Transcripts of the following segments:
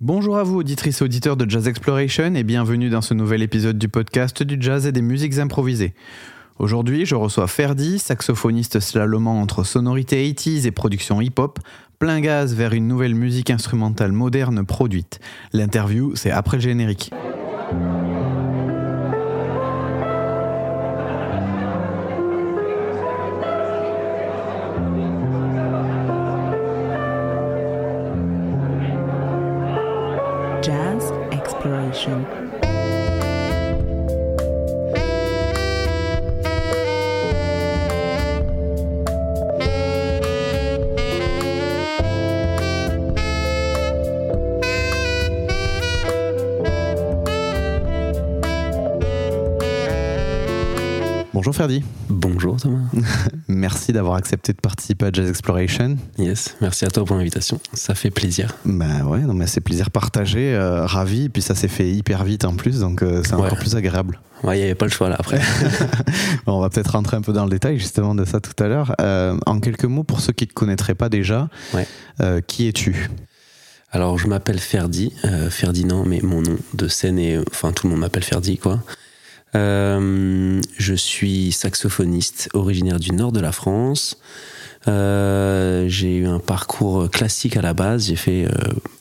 Bonjour à vous, auditrices et auditeurs de Jazz Exploration, et bienvenue dans ce nouvel épisode du podcast du jazz et des musiques improvisées. Aujourd'hui, je reçois Ferdi, saxophoniste slalomant entre sonorité 80s et production hip-hop, plein gaz vers une nouvelle musique instrumentale moderne produite. L'interview, c'est après le générique. Exploration. Bonjour Ferdi. Bonjour Thomas. Merci d'avoir accepté de participer à Jazz Exploration. Yes, merci à toi pour l'invitation. Ça fait plaisir. Bah ouais, non mais c'est plaisir partagé, euh, ravi, et puis ça s'est fait hyper vite en plus, donc euh, c'est Ouais. encore plus agréable. Ouais, il n'y avait pas le choix là après. On va peut-être rentrer un peu dans le détail justement de ça tout à l'heure. Euh, en quelques mots, pour ceux qui ne te connaîtraient pas déjà, Ouais. qui es-tu? Alors je m'appelle Ferdi, Ferdinand, mais mon nom de scène est. Enfin, tout le monde m'appelle Ferdi quoi. Euh, je suis saxophoniste originaire du nord de la France. Euh, j'ai eu un parcours classique à la base. J'ai fait euh,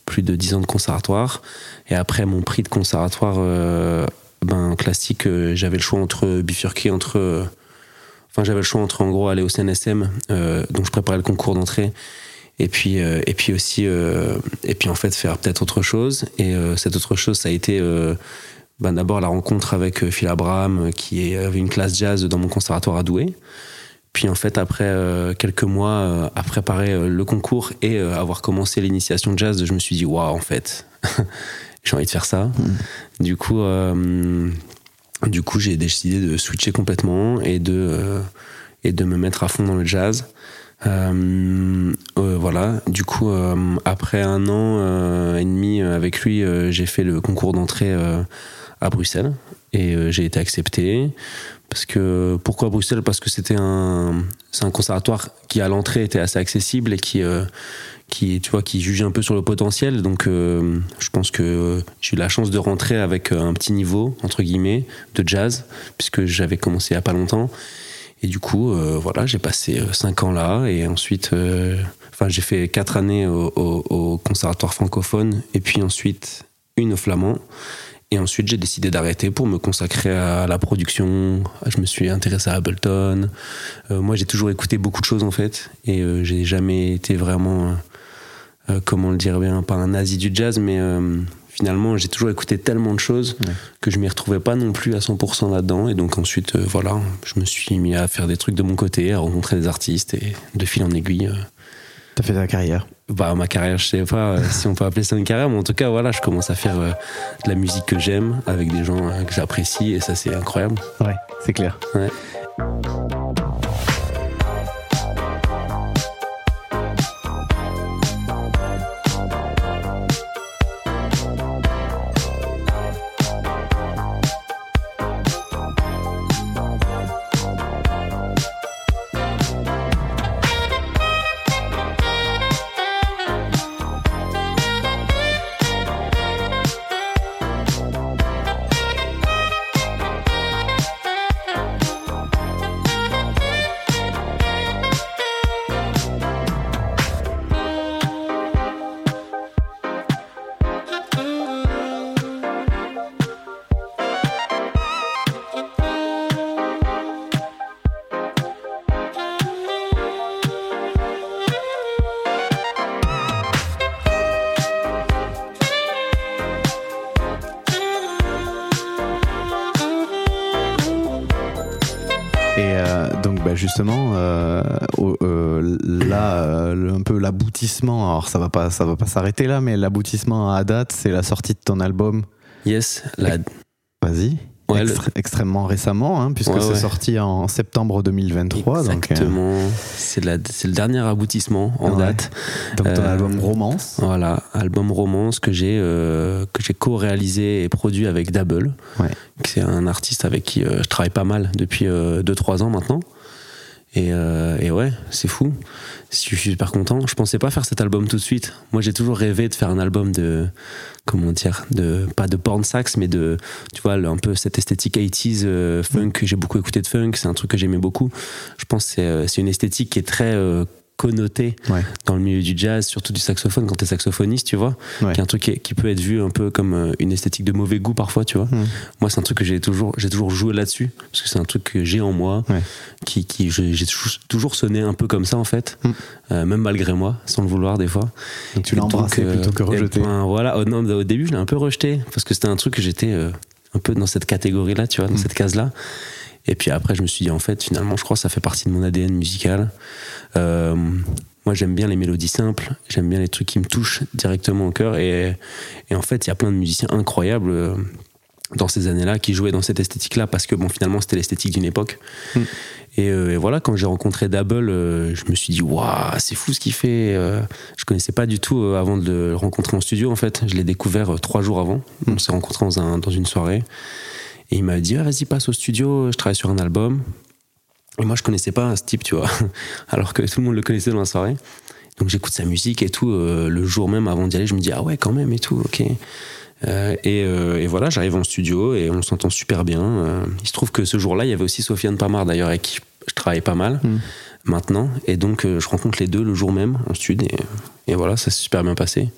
plus de 10 ans de conservatoire. Et après mon prix de conservatoire ben, classique, j'avais le choix entre bifurquer entre. Enfin, j'avais le choix entre en gros aller au CNSM, donc je préparais le concours d'entrée, et puis et puis aussi et puis en fait faire peut-être autre chose. Et cette autre chose, ça a été ben, d'abord la rencontre avec euh, Phil Abraham, euh, qui est- avait une classe jazz dans mon conservatoire à Douai. Puis en fait, après euh, quelques mois euh, à préparer euh, le concours et euh, avoir commencé l'initiation de jazz, je me suis dit waouh, en fait, j'ai envie de faire ça. Du coup, euh, du coup, j'ai décidé de switcher complètement et de euh, et de me mettre à fond dans le jazz. Euh, euh, voilà. Du coup, euh, après un an euh, et demi euh, avec lui, euh, j'ai fait le concours d'entrée euh, à Bruxelles et euh, j'ai été accepté. Parce que pourquoi Bruxelles? Parce que c'était un c'est un conservatoire qui à l'entrée était assez accessible et qui euh, qui tu vois qui jugeait un peu sur le potentiel. Donc euh, je pense que j'ai eu la chance de rentrer avec euh, un petit niveau entre guillemets de jazz puisque j'avais commencé il y a pas longtemps. Et du coup, voilà, j'ai passé euh, cinq ans là, et ensuite, enfin, j'ai fait quatre années au, au- au conservatoire francophone, et puis ensuite une au flamand. Et ensuite, j'ai décidé d'arrêter pour me consacrer à la production. Je me suis intéressé à Ableton. Euh, moi, j'ai toujours écouté beaucoup de choses en fait, et euh, j'ai jamais été vraiment, euh, euh, comment le dire bien, pas un nazi du jazz, mais finalement, j'ai toujours écouté tellement de choses Ouais. que je m'y retrouvais pas non plus à 100% là-dedans. Et donc ensuite, voilà, je me suis mis à faire des trucs de mon côté, à rencontrer des artistes et de fil en aiguille. T'as fait ta carrière bah, ma carrière, je sais pas euh, si on peut appeler ça une carrière, mais en tout cas, voilà, je commence à faire euh, de la musique que j'aime avec des gens euh, que j'apprécie et ça, c'est incroyable. Ouais, c'est clair. Ouais. Et euh, donc bah, justement, euh, euh, là, un peu l'aboutissement, alors ça va pas, ça va pas s'arrêter là, mais l'aboutissement à date, c'est la sortie de ton album. Yes, la, Vas-y. Ouais, le- Extré- Extrêmement récemment, hein, puisque Ouais, c'est ouais. sorti en septembre 2023. Donc, euh, exactement. C'est le dernier aboutissement en date. donc ton Euh, album Romance. Voilà, album romance que j'ai euh, que j'ai co-réalisé et produit avec Double. C'est un artiste avec qui je travaille pas mal depuis 2-3 ans maintenant. Et, et ouais, c'est fou. Je suis super content. Je pensais pas faire cet album tout de suite. Moi, j'ai toujours rêvé de faire un album de, comment dire, de pas de porn sax, mais de, tu vois, un peu cette esthétique 80s euh, funk. J'ai beaucoup écouté de funk. C'est un truc que j'aimais beaucoup. Je pense que c'est, euh, une esthétique qui est très euh, connotée Ouais. dans le milieu du jazz, surtout du saxophone quand t'es saxophoniste, tu vois. Ouais. Qui est un truc qui, qui peut être vu un peu comme euh, une esthétique de mauvais goût parfois, tu vois. Mm. Moi, c'est un truc que j'ai toujours, j'ai toujours joué là-dessus parce que c'est un truc que j'ai en moi, Ouais. qui, qui j'ai toujours- sonné un peu comme ça en fait, Mm. Euh, même malgré moi, sans le vouloir des fois. Donc tu l'as embrassé euh, plutôt que et rejeté. ben, voilà, au, non, au début, je l'ai un peu rejeté parce que c'était un truc que j'étais euh, un peu dans cette catégorie-là, tu vois, dans Mm. cette case-là. Et puis après, je me suis dit, en fait, finalement, je crois que ça fait partie de mon ADN musical. Euh, moi, j'aime bien les mélodies simples, j'aime bien les trucs qui me touchent directement au cœur. Et, et en fait, il y a plein de musiciens incroyables euh, dans ces années-là qui jouaient dans cette esthétique-là parce que, bon, finalement, c'était l'esthétique d'une époque. Mm. Et, euh, et voilà, quand j'ai rencontré Double, euh, je me suis dit, waouh, c'est fou ce qu'il fait. Euh, je connaissais pas du tout avant de le rencontrer en studio, en fait. Je l'ai découvert trois jours avant. On s'est rencontrés dans, un- dans une soirée. Et il m'a dit, Ah, vas-y, passe au studio, je travaille sur un album. Et moi, je connaissais pas ce type, tu vois, alors que tout le monde le connaissait dans la soirée. Donc j'écoute sa musique et tout. euh, le jour même avant d'y aller, je me dis, ah ouais, quand même et tout, ok. Euh, et, euh, et voilà, j'arrive en studio et on s'entend super bien. Il se trouve que ce jour-là, il y avait aussi Sofiane Pamar d'ailleurs, avec qui je travaille pas mal Mm. Maintenant. Et donc, euh, je rencontre les deux le jour même en studio. Et, et voilà, ça s'est super bien passé.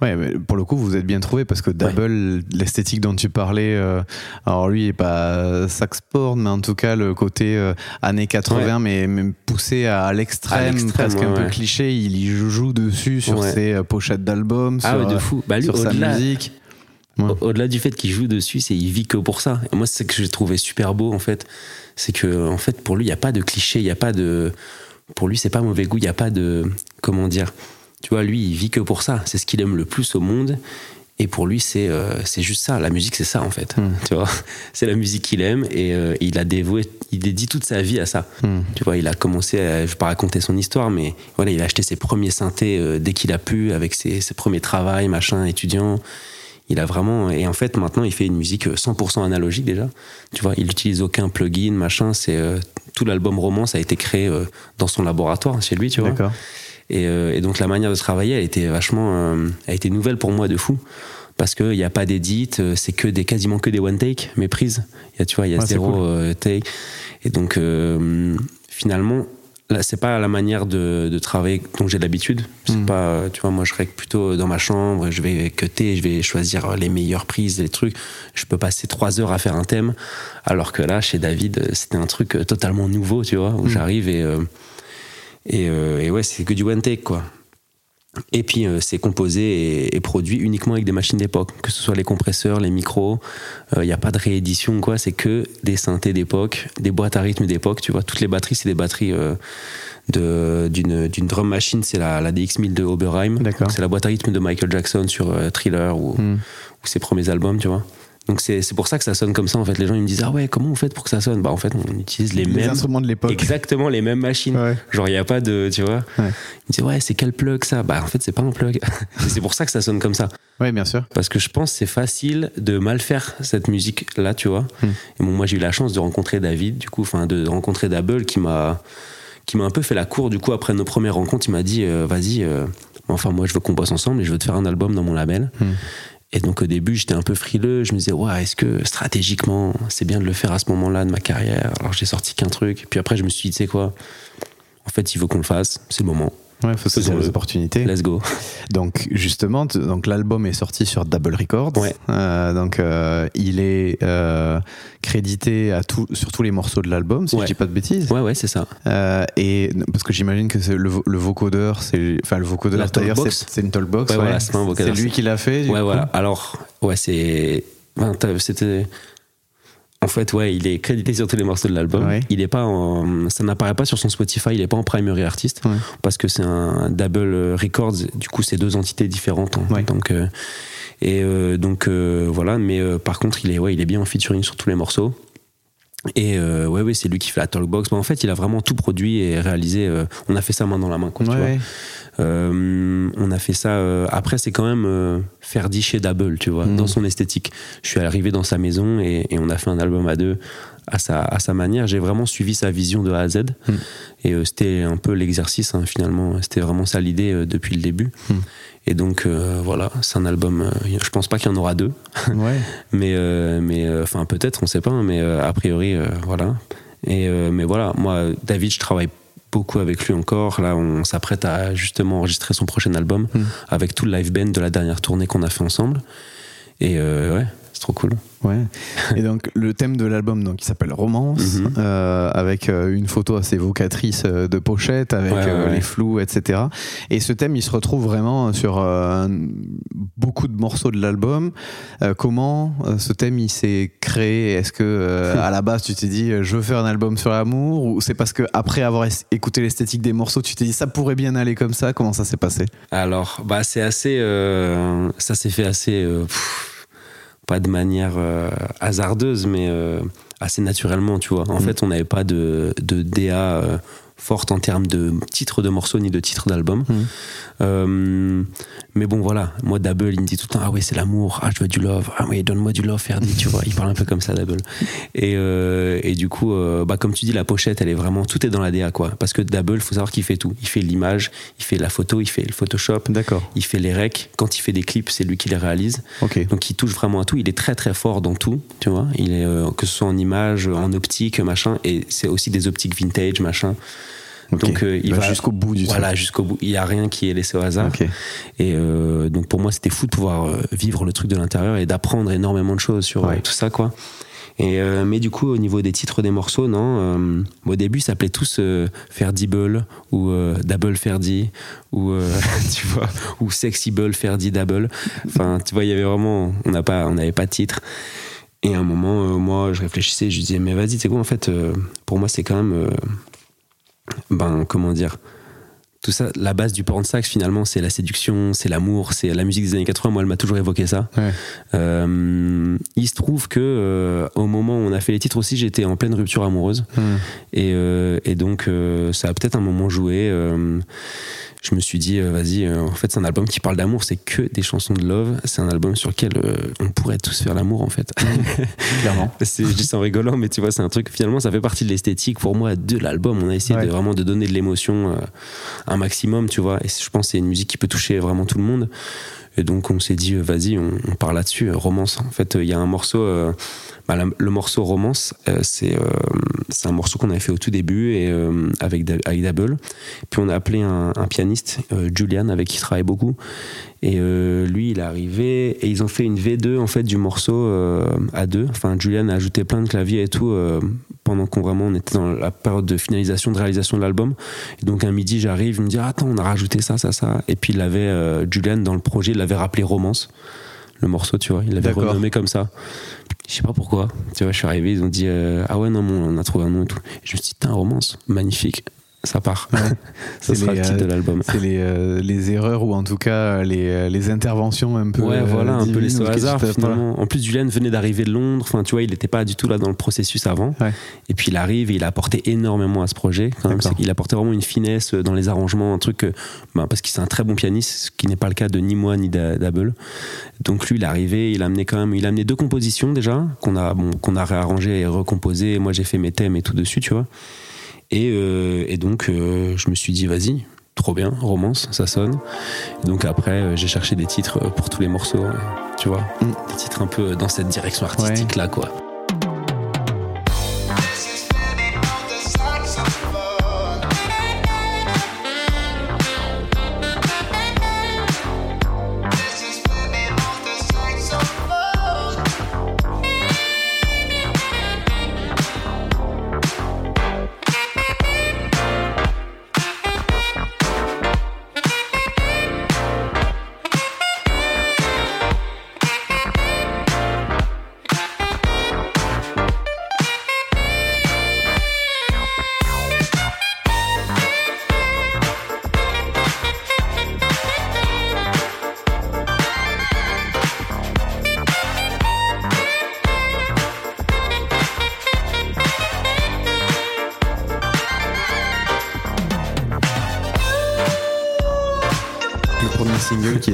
Ouais, mais pour le coup, vous êtes bien trouvé parce que Double, l'esthétique dont tu parlais, euh, alors lui, il est pas sax porn, mais en tout cas, le côté euh, années 80, mais même poussé à l'extrême, presque un ouais, peu ouais. cliché, il y joue dessus sur ses euh, pochettes d'albums, Ah sur, ouais, de fou. Bah, lui, sur sa musique. Au-delà du fait qu'il joue dessus, c'est il vit que pour ça. Et moi, c'est ce que j'ai trouvé super beau en fait, c'est que en fait pour lui, il y a pas de cliché, il y a pas de pour lui, c'est pas mauvais goût, il y a pas de comment dire. Tu vois, lui, il vit que pour ça. C'est ce qu'il aime le plus au monde. Et pour lui, c'est euh, c'est juste ça. La musique, c'est ça en fait. Mm. Tu vois, c'est la musique qu'il aime et euh, il a dévoué, il dédie toute sa vie à ça. Hmm. Tu vois, il a commencé, à, je vais pas raconter son histoire, mais voilà, il a acheté ses premiers synthés euh, dès qu'il a pu, avec ses, ses premiers travails, machin, étudiant. Il a vraiment, et en fait, maintenant, il fait une musique euh, 100% analogique déjà. Tu vois, il utilise aucun plugin, machin. C'est euh, tout l'album Romance a été créé euh, dans son laboratoire chez lui, tu vois. D'accord. Et, euh, et donc la manière de travailler, elle était vachement, euh, elle était nouvelle pour moi de fou. Parce qu'il n'y a pas d'édit, euh, c'est que des, quasiment que des one take, mes prises. Il y a, tu vois, il y a Ouais, zéro cool. euh, take. Et donc euh, finalement, c'est pas la manière de, de travailler dont j'ai l'habitude. C'est Mm. pas, tu vois, moi je règle plutôt dans ma chambre, je vais cutter, je vais choisir les meilleures prises, les trucs. Je peux passer trois heures à faire un thème. Alors que là, chez David, c'était un truc totalement nouveau, tu vois, où Mm. j'arrive et, euh, et, euh, et ouais, c'est que du one take, quoi. Et puis euh, c'est composé et, et produit uniquement avec des machines d'époque, que ce soit les compresseurs, les micros. Il n'y a pas de réédition, quoi. C'est que des synthés d'époque, des boîtes à rythme d'époque. Tu vois, toutes les batteries, c'est des batteries euh, d'une drum machine. C'est la, la DX1000 de Oberheim. C'est la boîte à rythme de Michael Jackson sur euh, Thriller ou, Hmm. ou ses premiers albums, tu vois. Donc c'est pour ça que ça sonne comme ça. En fait, les gens ils me disent ah ouais, comment vous faites pour que ça sonne? Bah en fait, on utilise les, Les mêmes, instruments de l'époque. exactement les mêmes machines. Ouais. Genre, il n'y a pas de. Tu vois Ouais. Il me dit, ouais, c'est quel plug ça? Bah, en fait, c'est pas un plug. C'est pour ça que ça sonne comme ça. Ouais, bien sûr. Parce que je pense que c'est facile de mal faire cette musique-là, tu vois. Hmm. Et bon, moi, j'ai eu la chance de rencontrer David, du coup, enfin, de rencontrer Double qui m'a qui m'a un peu fait la cour du coup après nos premières rencontres il m'a dit euh, vas-y euh, enfin moi je veux qu'on bosse ensemble et je veux te faire un album dans mon label Hmm. Et donc au début j'étais un peu frileux. Je me disais ouais est-ce que stratégiquement c'est bien de le faire à ce moment-là de ma carrière? Alors j'ai sorti qu'un truc. Puis après je me suis dit tu sais quoi? En fait il veut qu'on le fasse. C'est le moment Ouais, faut saisir les opportunités. let's go Donc justement, donc l'album est sorti sur Double Records. Ouais. Euh, donc euh, il est euh, crédité à tout, sur tous les morceaux de l'album, si Ouais. je dis pas de bêtises. ouais ouais c'est ça et parce que j'imagine que le, vo- le vocodeur, c'est enfin le vocodeur d'ailleurs, c'est une talkbox. Ouais, voilà, c'est lui qui l'a fait. Ouais, coup voilà. Alors, ouais, c'est. C'était. En fait, ouais, il est crédité sur tous les morceaux de l'album. Ouais. Il est pas en... Ça n'apparaît pas sur son Spotify, il est pas en primary artist. Ouais. Parce que c'est un double records, du coup, c'est deux entités différentes. hein. Ouais. Donc, euh, et euh, donc, euh, voilà. Mais par contre, il est, ouais, il est bien en featuring sur tous les morceaux. Et ouais, ouais, c'est lui qui fait la talkbox. Mais en fait, il a vraiment tout produit et réalisé. on a fait ça main dans la main, quoi, tu vois. Euh, on a fait ça. euh, après, c'est quand même euh, Ferdi chez Double, tu vois, Mhm. dans son esthétique. Je suis arrivé dans sa maison et, et on a fait un album à deux à sa, à sa manière. J'ai vraiment suivi sa vision de A à Z. Mhm. Et euh, c'était un peu l'exercice, hein, finalement. C'était vraiment ça l'idée depuis le début. Mhm. Et donc, voilà, c'est un album. je pense pas qu'il y en aura deux. Ouais. Mais, mais enfin, peut-être, on sait pas, hein, mais a priori, voilà. Et, mais voilà, moi, David, je travaille beaucoup avec lui encore. Là, on s'apprête à justement enregistrer son prochain album Mm. avec tout le live band de la dernière tournée qu'on a fait ensemble. Et euh, ouais, c'est trop cool. Ouais. Et donc le thème de l'album donc il s'appelle Romance Mhm. euh, avec euh, une photo assez évocatrice euh, de pochette avec Ouais, ouais, euh, ouais. les flous etc. Et ce thème il se retrouve vraiment sur euh, un- beaucoup de morceaux de l'album. Comment ce thème il s'est créé? Est-ce que à la base tu t'es dit je veux faire un album sur l'amour? Ou c'est parce que après avoir écouté l'esthétique des morceaux tu t'es dit ça pourrait bien aller comme ça? Comment ça s'est passé? Alors, bah, c'est assez. ça s'est fait assez. pff, pas de manière euh, hasardeuse, mais euh, assez naturellement, tu vois. En Mm. fait, on n'avait pas de, de DA euh, forte en termes de titre de morceau ni de titre d'album. Mm. Euh, mais bon, voilà. Moi, Double, il me dit tout le temps Ah ouais, c'est l'amour. Ah, je veux du love. Ah ouais, donne-moi du love, Ferdi. tu vois, il parle un peu comme ça, Double. Et, euh, et du coup, euh, bah, comme tu dis, la pochette, elle est vraiment. Tout est dans la DA, quoi. Parce que Double, il faut savoir qu'il fait tout. Il fait l'image, il fait la photo, il fait le Photoshop, D'accord. il fait les recs. Quand il fait des clips, c'est lui qui les réalise. Ok. Donc il touche vraiment à tout. Il est très très fort dans tout, tu vois. Il est que ce soit en image, en optique, machin, et c'est aussi des optiques vintage, machin. Donc euh, il va va jusqu'au bout du Voilà, jusqu'au bout. Il y a rien qui est laissé au hasard. Et euh, donc pour moi, c'était fou de pouvoir euh, vivre le truc de l'intérieur et d'apprendre énormément de choses sur Ouais. tout ça, quoi. Et euh, mais du coup, au niveau des titres des morceaux, non. au début, ça s'appelait tous Ferdible ou Double Ferdi ou tu vois ou Sexible Ferdi Double. Enfin, tu vois, il y avait vraiment, on n'a pas, on n'avait pas de titre. Et à un moment, moi, je réfléchissais, je disais, mais vas-y, c'est quoi en fait Pour moi, c'est quand même, ben, comment dire tout ça, la base du porn sax finalement, c'est la séduction, c'est l'amour, c'est la musique des années 80. Moi, elle m'a toujours évoqué ça. Ouais. Euh, il se trouve que euh, au moment où on a fait les titres aussi, j'étais en pleine rupture amoureuse Hmm. et, euh, et donc ça a peut-être un moment joué. Je me suis dit, euh, vas-y, euh, en fait, c'est un album qui parle d'amour, c'est que des chansons de love. C'est un album sur lequel euh, on pourrait tous faire l'amour, en fait. Clairement. C'est- je dis ça en rigolant, mais tu vois, c'est un truc, finalement, ça fait partie de l'esthétique pour moi de l'album. On a essayé Ouais. de vraiment de donner de l'émotion un maximum, tu vois. Et je pense que c'est une musique qui peut toucher vraiment tout le monde. Et donc, on s'est dit, vas-y, on, on part là-dessus, romance. En fait, il y a un morceau, euh, bah, le morceau romance, euh, c'est euh, c'est un morceau qu'on avait fait au tout début et, euh, avec, Da-. Puis on a appelé un, pianiste, Julian, avec qui je travaille beaucoup. Et lui, il est arrivé et ils ont fait une V2 en fait du morceau à deux. Enfin, Julian a ajouté plein de claviers et tout pendant qu'on vraiment on était dans la période de finalisation, de réalisation de l'album. Donc un midi, j'arrive, il me dit attends, on a rajouté ça, ça, ça. Et puis il avait euh, Julian dans le projet, il l'avait rappelé Romance, le morceau, tu vois, il l'avait D'accord. renommé comme ça. Je sais pas pourquoi. Tu vois, je suis arrivé, ils ont dit euh, ah ouais non, bon, on a trouvé un nom et tout. Et je me suis dit putain, Romance, magnifique. Ça part. ça C'est sera les, le titre euh, de l'album. C'est les, euh, les erreurs ou en tout cas les, euh, les interventions un peu. Ouais, voilà, un peu divines laissé ou au quelque hasard chose, voilà. finalement. En plus, Julian venait d'arriver de Londres. Enfin, tu vois, il n'était pas du tout là dans le processus avant. Ouais. Et puis il arrive et il a apporté énormément à ce projet. Quand même. C'est qu'il apportait vraiment une finesse dans les arrangements, un truc ben, parce qu'il c'est un très bon pianiste, ce qui n'est pas le cas de ni moi ni d'A- d'Able. Donc lui, il est arrivé, il a amené quand même, il a amené deux compositions déjà qu'on a, bon, qu'on a réarrangé et recomposé. Moi, j'ai fait mes thèmes et tout dessus, tu vois. Et, euh, et donc, euh, je me suis dit, vas-y, trop bien, romance, ça sonne. Et donc après, euh, j'ai cherché des titres pour tous les morceaux, tu vois, Mm. des titres un peu dans cette direction artistique là, quoi.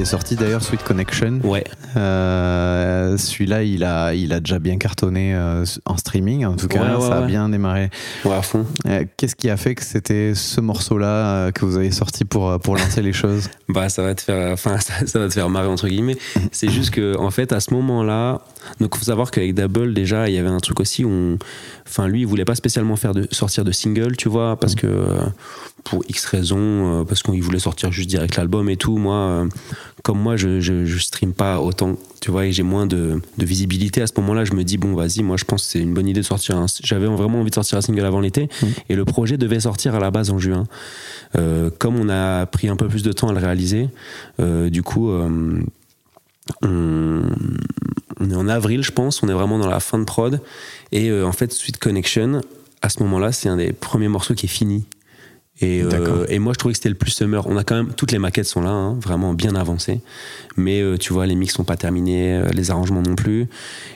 Est sorti d'ailleurs, Sweet Connection. Ouais. Euh, Celui-là, il a, il a déjà bien cartonné euh, en streaming, en tout cas, Ouais, ouais, ça a ouais. bien démarré. Ouais, à fond. Euh, Qu'est-ce qui a fait que c'était ce morceau-là que vous avez sorti pour, pour lancer les choses? Bah, ça va te faire, enfin, ça, ça va te faire marrer entre guillemets. C'est juste que, en fait, à ce moment-là, donc faut savoir qu'avec Double, déjà, il y avait un truc aussi où, on- enfin, lui, il voulait pas spécialement faire de sortir de single, tu vois, parce que euh, pour X raisons, euh, parce qu'il voulait sortir juste direct l'album et tout. Moi, euh, comme moi, je, je, je stream pas autant, tu vois, et j'ai moins de, de visibilité à ce moment-là. Je me dis bon, vas-y, moi, je pense que c'est une bonne idée de sortir. Un, j'avais vraiment envie de sortir un single avant l'été, et le projet devait sortir à la base en juin. Euh, comme on a pris un peu plus de temps à le réaliser, euh, du coup, on, on est en avril, je pense. On est vraiment dans la fin de prod. Et en fait, Sweet Connection, à ce moment-là, c'est un des premiers morceaux qui est fini. Et, euh, et moi, je trouvais que c'était le plus summer. On a quand même toutes les maquettes sont là, hein, vraiment bien avancées. Mais euh, tu vois, les mix sont pas terminés, euh, les arrangements non plus.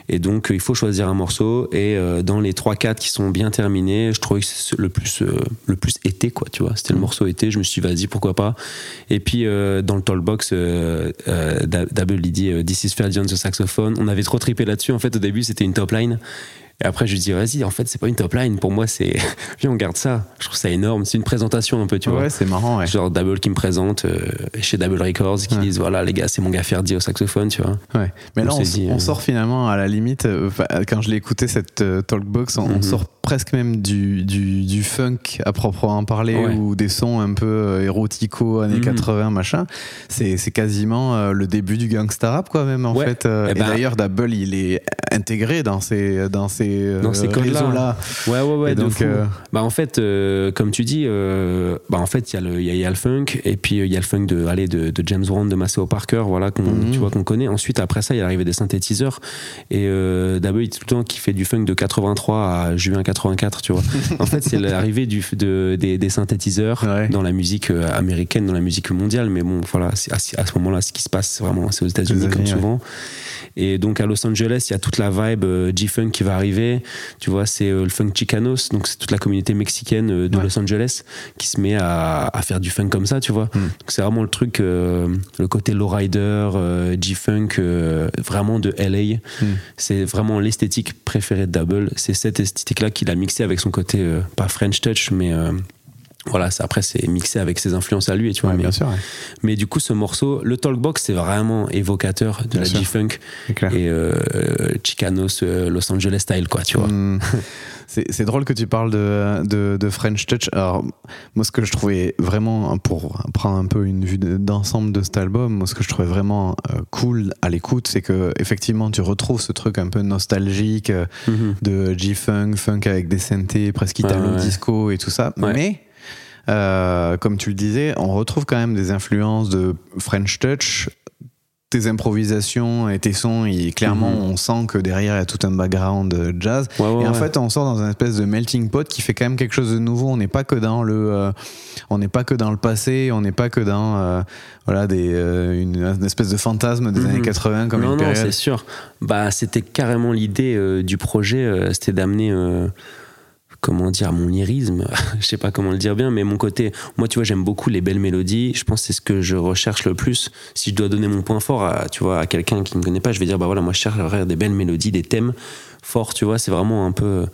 Et donc, euh, il faut choisir un morceau. Et euh, dans les 3-4 qui sont bien terminés, je trouvais que c'est le plus, euh, le plus été, quoi. Tu vois, c'était le morceau été. Je me suis dit, vas-y, pourquoi pas. Et puis, euh, dans le talkbox, euh, euh, Double, il dit, This is Ferdi on the saxophone. On avait trop trippé là-dessus. En fait, au début, c'était une top line. Et après, je lui dis, vas-y, en fait, c'est pas une top line. Pour moi, c'est. Viens, on garde ça. Je trouve ça énorme. C'est une présentation un peu, tu vois. Ouais, c'est marrant, ouais. Genre Double qui me présente euh, chez Double Records, qui Ouais. disent, voilà, les gars, c'est mon gars Ferdi au saxophone, tu vois. Ouais. Mais là, on, s'est dit, on euh, sort finalement à la limite, euh, quand je l'ai écouté cette talkbox, on, on Mhm. sort presque même du, du, du funk à proprement parler Ouais. ou des sons un peu érotico années Mhm. 80 machin. C'est quasiment le début du gangsta rap quoi même en fait. Eh et ben- d'ailleurs Double il est intégré dans ces dans ces, euh, Dans ces codes-là. réseaux-là. Ouais, ouais, ouais. Et donc, euh, Bah, en fait, euh, comme tu dis, bah, en fait, il y, a le- il y, a- il y a le funk, et puis il y a le funk de, allez, de, de James Brown, de Maceo Parker, voilà, qu'on, Mhm. tu vois, qu'on connaît. Ensuite, après ça, il y a l'arrivée des synthétiseurs. Et Double, il est tout le temps qui fait du funk de 83 à juin 84, tu vois. en fait, c'est l'arrivée du, de, des, des synthétiseurs Ouais. dans la musique américaine, dans la musique mondiale. Mais bon, voilà, à, à ce moment-là, ce qui se passe, c'est vraiment, c'est aux États-Unis, comme ouais. souvent. Et donc à Los Angeles, il y a toute la vibe G-Funk qui va arriver. Tu vois, c'est euh, le funk Chicanos, donc c'est toute la communauté mexicaine euh, de Ouais. Los Angeles qui se met à, à faire du funk comme ça, tu vois. Mm. Donc c'est vraiment le truc, euh, le côté lowrider, G-Funk, vraiment de LA. Mm. C'est vraiment l'esthétique préférée de Double. C'est cette esthétique-là qu'il a mixé avec son côté, pas French Touch, mais. Voilà, ça, après c'est mixé avec ses influences à lui, et tu vois. ouais, mais, bien sûr, ouais. mais du coup, ce morceau, le Talkbox, c'est vraiment évocateur de Bien la. G-Funk et euh, Chicanos euh, Los Angeles style quoi tu vois Hmm. C'est drôle que tu parles de, de, de French Touch. Alors, moi, ce que je trouvais vraiment, pour prendre un peu une vue de- d'ensemble de cet album, moi, ce que je trouvais vraiment euh, cool à l'écoute, c'est que effectivement, tu retrouves ce truc un peu nostalgique euh, Mhm. de G-Funk, funk avec des synthés, presque Ouais, italo ouais. disco et tout ça. Mais, euh, comme tu le disais, on retrouve quand même des influences de French Touch. Tes improvisations et tes sons, et clairement, Mhm. on sent que derrière, il y a tout un background euh, jazz. Ouais, ouais, Et en ouais. fait, on sort dans un espèce de melting pot qui fait quand même quelque chose de nouveau. On n'est pas que dans le, euh, on n'est pas que dans le passé, on n'est pas que dans, euh, voilà, des, une, une espèce de fantasme des Mhm. années 80 comme non une non période. c'est sûr bah c'était carrément l'idée du projet c'était d'amener comment dire mon lyrisme je sais pas comment le dire bien mais mon côté moi tu vois j'aime beaucoup les belles mélodies. Je pense que c'est ce que je recherche le plus. Si je dois donner mon point fort à tu vois à quelqu'un qui ne connaît pas je vais dire bah voilà moi je cherche des belles mélodies des thèmes forts tu vois. C'est vraiment un peu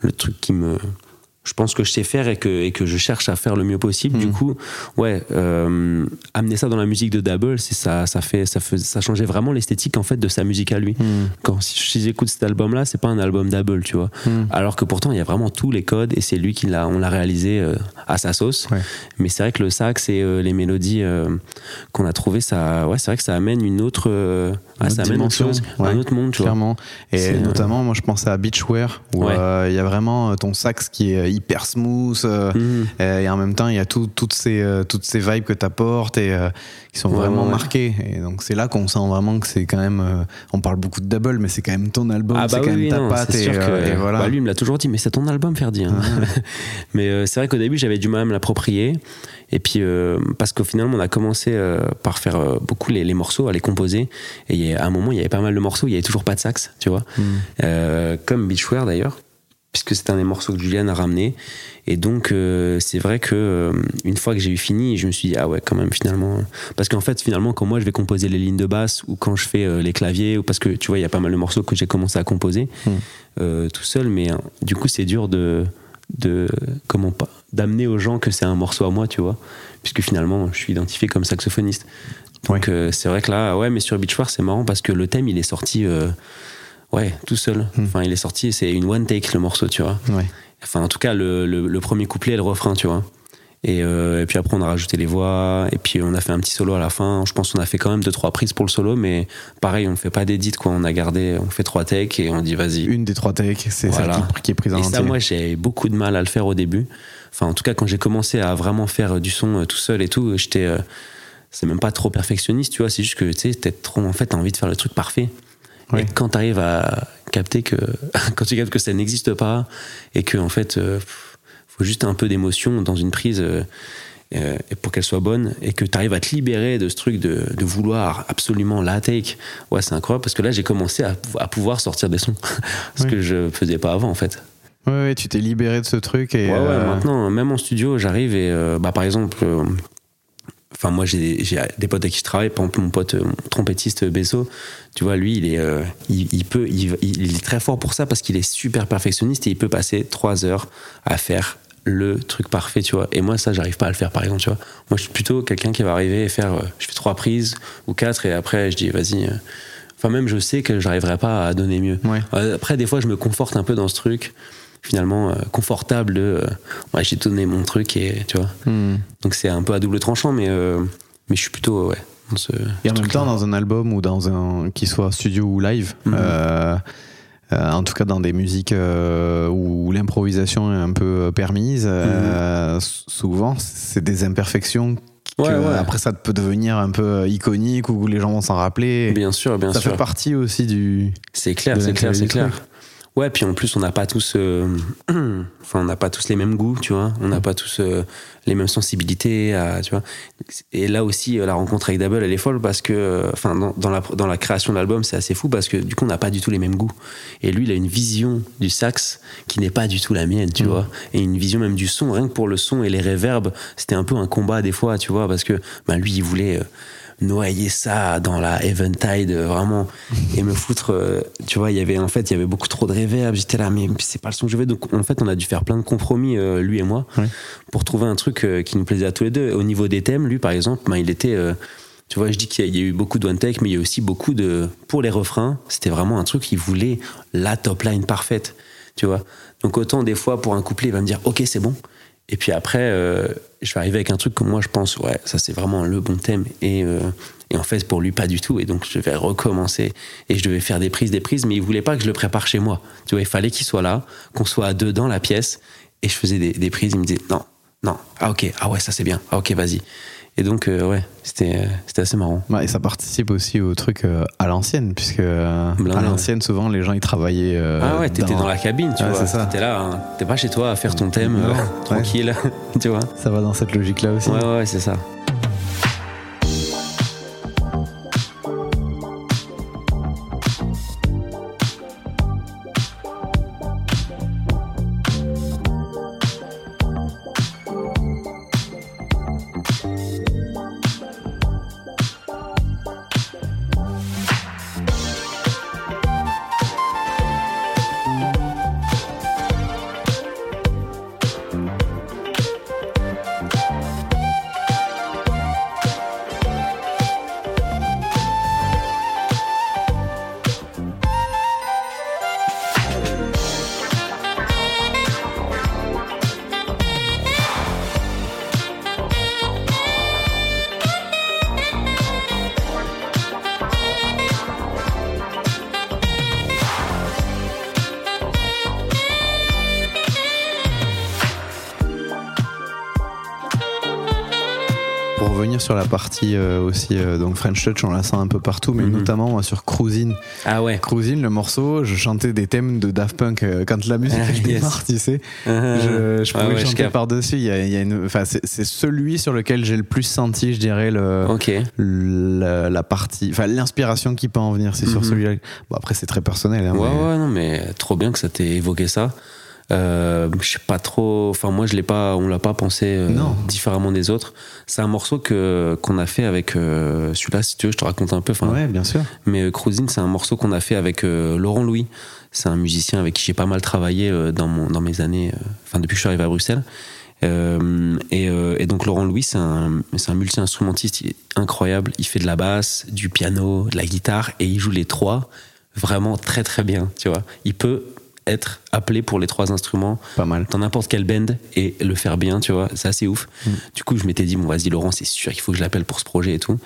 le truc qui me je pense que je sais faire et que, et que je cherche à faire le mieux possible. Du Mhm. coup, ouais, euh, amener ça dans la musique de Double, c'est ça, ça fait, ça fait, ça changeait vraiment l'esthétique en fait de sa musique à lui. Hmm. Quand si, j'écoute cet album-là, c'est pas un album Double, tu vois. Hmm. Alors que pourtant il y a vraiment tous les codes et c'est lui qui l'a, on l'a réalisé euh, à sa sauce. Ouais. Mais c'est vrai que le sax et euh, les mélodies euh, qu'on a trouvées, ça, ouais, c'est vrai que ça amène une autre, euh, ah, autre dimension, chose, ouais, un autre monde, tu vois. Clairement. Et euh, notamment, moi, je pensais à Beachwear, où Ouais. euh, il y a vraiment euh, ton sax qui est hyper smooth, Mhm. et en même temps, il y a tout- toutes, ces, toutes ces vibes que tu apportes et qui sont Ouais, vraiment ouais, marquées. Et donc, c'est là qu'on sent vraiment que c'est quand même. euh, on parle beaucoup de Double, mais c'est quand même ton album, Ah c'est bah quand oui, même oui, ta non, patte. c'est Et, sûr que euh, et voilà. bah, lui il me l'a toujours dit, mais c'est ton album Ferdi. hein. mais euh, c'est vrai qu'au début j'avais du mal à me l'approprier. Et puis euh, parce qu'au final on a commencé euh, par faire euh, beaucoup les, les morceaux, à les composer. Et il y a- à un moment il y avait pas mal de morceaux, il y avait toujours pas de sax, tu vois. Hmm. Euh, comme Beachwear d'ailleurs. Puisque c'était un des morceaux que Julian a ramené. Et donc, euh, c'est vrai que euh, une fois que j'ai eu fini, je me suis dit, ah ouais, quand même, finalement. Parce qu'en fait, finalement, quand moi je vais composer les lignes de basse ou quand je fais euh, les claviers, ou parce que tu vois, il y a pas mal de morceaux que j'ai commencé à composer euh, tout seul, mais euh, du coup, c'est dur de. de comment pas d'amener aux gens que c'est un morceau à moi, tu vois, puisque finalement, je suis identifié comme saxophoniste. Donc, c'est vrai que là, ouais, mais sur Beach War, c'est marrant parce que le thème, il est sorti. Euh, Ouais, tout seul. Hmm. Enfin, il est sorti, c'est une one take le morceau, tu vois. Ouais. Enfin, en tout cas, le, le- le premier couplet et le refrain, tu vois. Et, euh, et puis après, on a rajouté les voix, et puis on a fait un petit solo à la fin. Je pense qu'on a fait quand même deux, trois prises pour le solo, mais pareil, on ne fait pas d'édit, quoi. On a gardé, on fait trois takes et on dit vas-y. Une des trois takes, c'est Voilà. celle qui, qui est prise en Et entier. ça, moi, j'ai beaucoup de mal à le faire au début. Enfin, en tout cas, quand j'ai commencé à vraiment faire du son euh, tout seul et tout, j'étais. euh, c'est même pas trop perfectionniste, tu vois. C'est juste que, tu sais, t'es trop. En fait, t'as envie de faire le truc parfait. Et quand t'arrives à capter que. quand tu captes que ça n'existe pas et que, en fait, euh, faut juste un peu d'émotion dans une prise. euh, euh, pour qu'elle soit bonne et que tu arrives à te libérer de ce truc de, de vouloir absolument la take ouais c'est incroyable parce que là j'ai commencé à, à pouvoir sortir des sons ce Oui. que je faisais pas avant en fait Ouais, ouais, tu t'es libéré de ce truc et. Ouais, ouais, euh, maintenant, même en studio, j'arrive et, bah, par exemple, enfin, moi, j'ai des potes avec qui je travaille, par exemple, mon pote euh, mon trompettiste Besso, tu vois, lui, il est, euh, il, il peut, il, il est très fort pour ça parce qu'il est super perfectionniste et il peut passer trois heures à faire le truc parfait, tu vois. Et moi, ça, j'arrive pas à le faire, par exemple, tu vois. Moi, je suis plutôt quelqu'un qui va arriver et faire, euh, je fais trois prises ou quatre et après, je dis, vas-y. euh. Enfin, même, je sais que j'arriverai pas à donner mieux. Ouais. Euh, Après, des fois, je me conforte un peu dans ce truc, finalement, euh, confortable de. euh, ouais, j'ai donné mon truc et tu vois. hmm. Donc c'est un peu à double tranchant, mais, euh, mais je suis plutôt, ouais. Dans ce, Et en ce même temps, dans un album ou dans un. qui soit studio ou live, euh, euh, en tout cas dans des musiques euh, où l'improvisation est un peu permise, euh, s- souvent c'est des imperfections. Que, Ouais, ouais. Après, ça peut devenir un peu iconique ou les gens vont s'en rappeler. Bien sûr, bien ça sûr. fait partie aussi du. C'est clair, c'est clair, c'est clair. Ouais, puis en plus, on n'a pas tous, euh, enfin, on n'a pas tous les mêmes goûts, tu vois. On n'a pas tous euh, les mêmes sensibilités, à, tu vois. Et là aussi, euh, la rencontre avec Double, elle est folle parce que, enfin, dans, dans la, dans la création de l'album, c'est assez fou parce que du coup, on n'a pas du tout les mêmes goûts. Et lui, il a une vision du sax qui n'est pas du tout la mienne, tu vois. Et une vision même du son, rien que pour le son et les réverbes, c'était un peu un combat des fois, tu vois, parce que, ben, lui, il voulait. euh, noyer ça dans la Eventide euh, vraiment et me foutre euh, tu vois il y avait en fait il y avait beaucoup trop de reverb. J'étais là mais c'est pas le son que je veux donc en fait on a dû faire plein de compromis euh, lui et moi Ouais. pour trouver un truc euh, qui nous plaisait à tous les deux. Au niveau des thèmes lui par exemple ben, il était tu vois je dis qu'il y a- il y a eu beaucoup de one take mais il y a aussi beaucoup de pour les refrains c'était vraiment un truc qu'il voulait la top line parfaite tu vois. Donc autant des fois pour un couplet il va me dire ok c'est bon et puis après, euh, je vais arriver avec un truc que moi je pense, ouais, ça c'est vraiment le bon thème. Et, euh, et en fait, pour lui, pas du tout. Et donc, je vais recommencer. Et je devais faire des prises, des prises, mais il voulait pas que je le prépare chez moi. Tu vois, il fallait qu'il soit là, qu'on soit à deux dans la pièce. Et je faisais des, des prises, il me disait, non, non, ah ok, ah ouais, ça c'est bien, ah ok, vas-y. Et donc, euh, ouais, c'était euh, c'était assez marrant. Ouais, et ça participe aussi au truc euh, à l'ancienne, puisque euh, à l'ancienne, souvent les gens ils travaillaient. ah ouais, t'étais dans... la cabine, tu Ouais, vois. c'est ça. T'étais là, hein. t'es pas chez toi à faire ton thème ouais. tranquille, tu vois. Ça va dans cette logique-là aussi. Ouais, ouais, c'est ça. Sur la partie euh, aussi, euh, donc French Touch, on la sent un peu partout, mais Mhm. notamment moi, sur Cruising. Ah ouais. Cruising, le morceau, je chantais des thèmes de Daft Punk euh, quand la musique Ah, yes. démarre, tu sais. Je, je Ouais, pouvais ouais, je chanter capte. par-dessus. Il y a, il y a une, enfin, c'est, celui sur lequel j'ai le plus senti, je dirais, le, Ok. la, la partie, enfin, l'inspiration qui peut en venir. C'est sur Mhm. celui-là. Bon, après, c'est très personnel. hein, Ouais, mais- ouais, non, mais trop bien que ça t'ait évoqué ça. Euh, je sais pas trop. Enfin, moi, je l'ai pas. On l'a pas pensé euh, différemment des autres. C'est un morceau que qu'on a fait avec euh, celui-là. Si tu veux, je te raconte un peu. Enfin, Ouais, bien sûr. mais euh, Cruising, c'est un morceau qu'on a fait avec Laurent Louis. C'est un musicien avec qui j'ai pas mal travaillé dans, mon, dans mes années, enfin depuis que je suis arrivé à Bruxelles. Et, et donc Laurent Louis, c'est un, c'est un multi-instrumentiste incroyable. Il fait de la basse, du piano, de la guitare, et il joue les trois vraiment très très bien. Tu vois, il peut être appelé pour les trois instruments Pas mal. dans n'importe quel band et le faire bien, tu vois, c'est assez ouf. Du coup, je m'étais dit, bon, vas-y, Laurent, c'est sûr qu'il faut que je l'appelle pour ce projet et tout.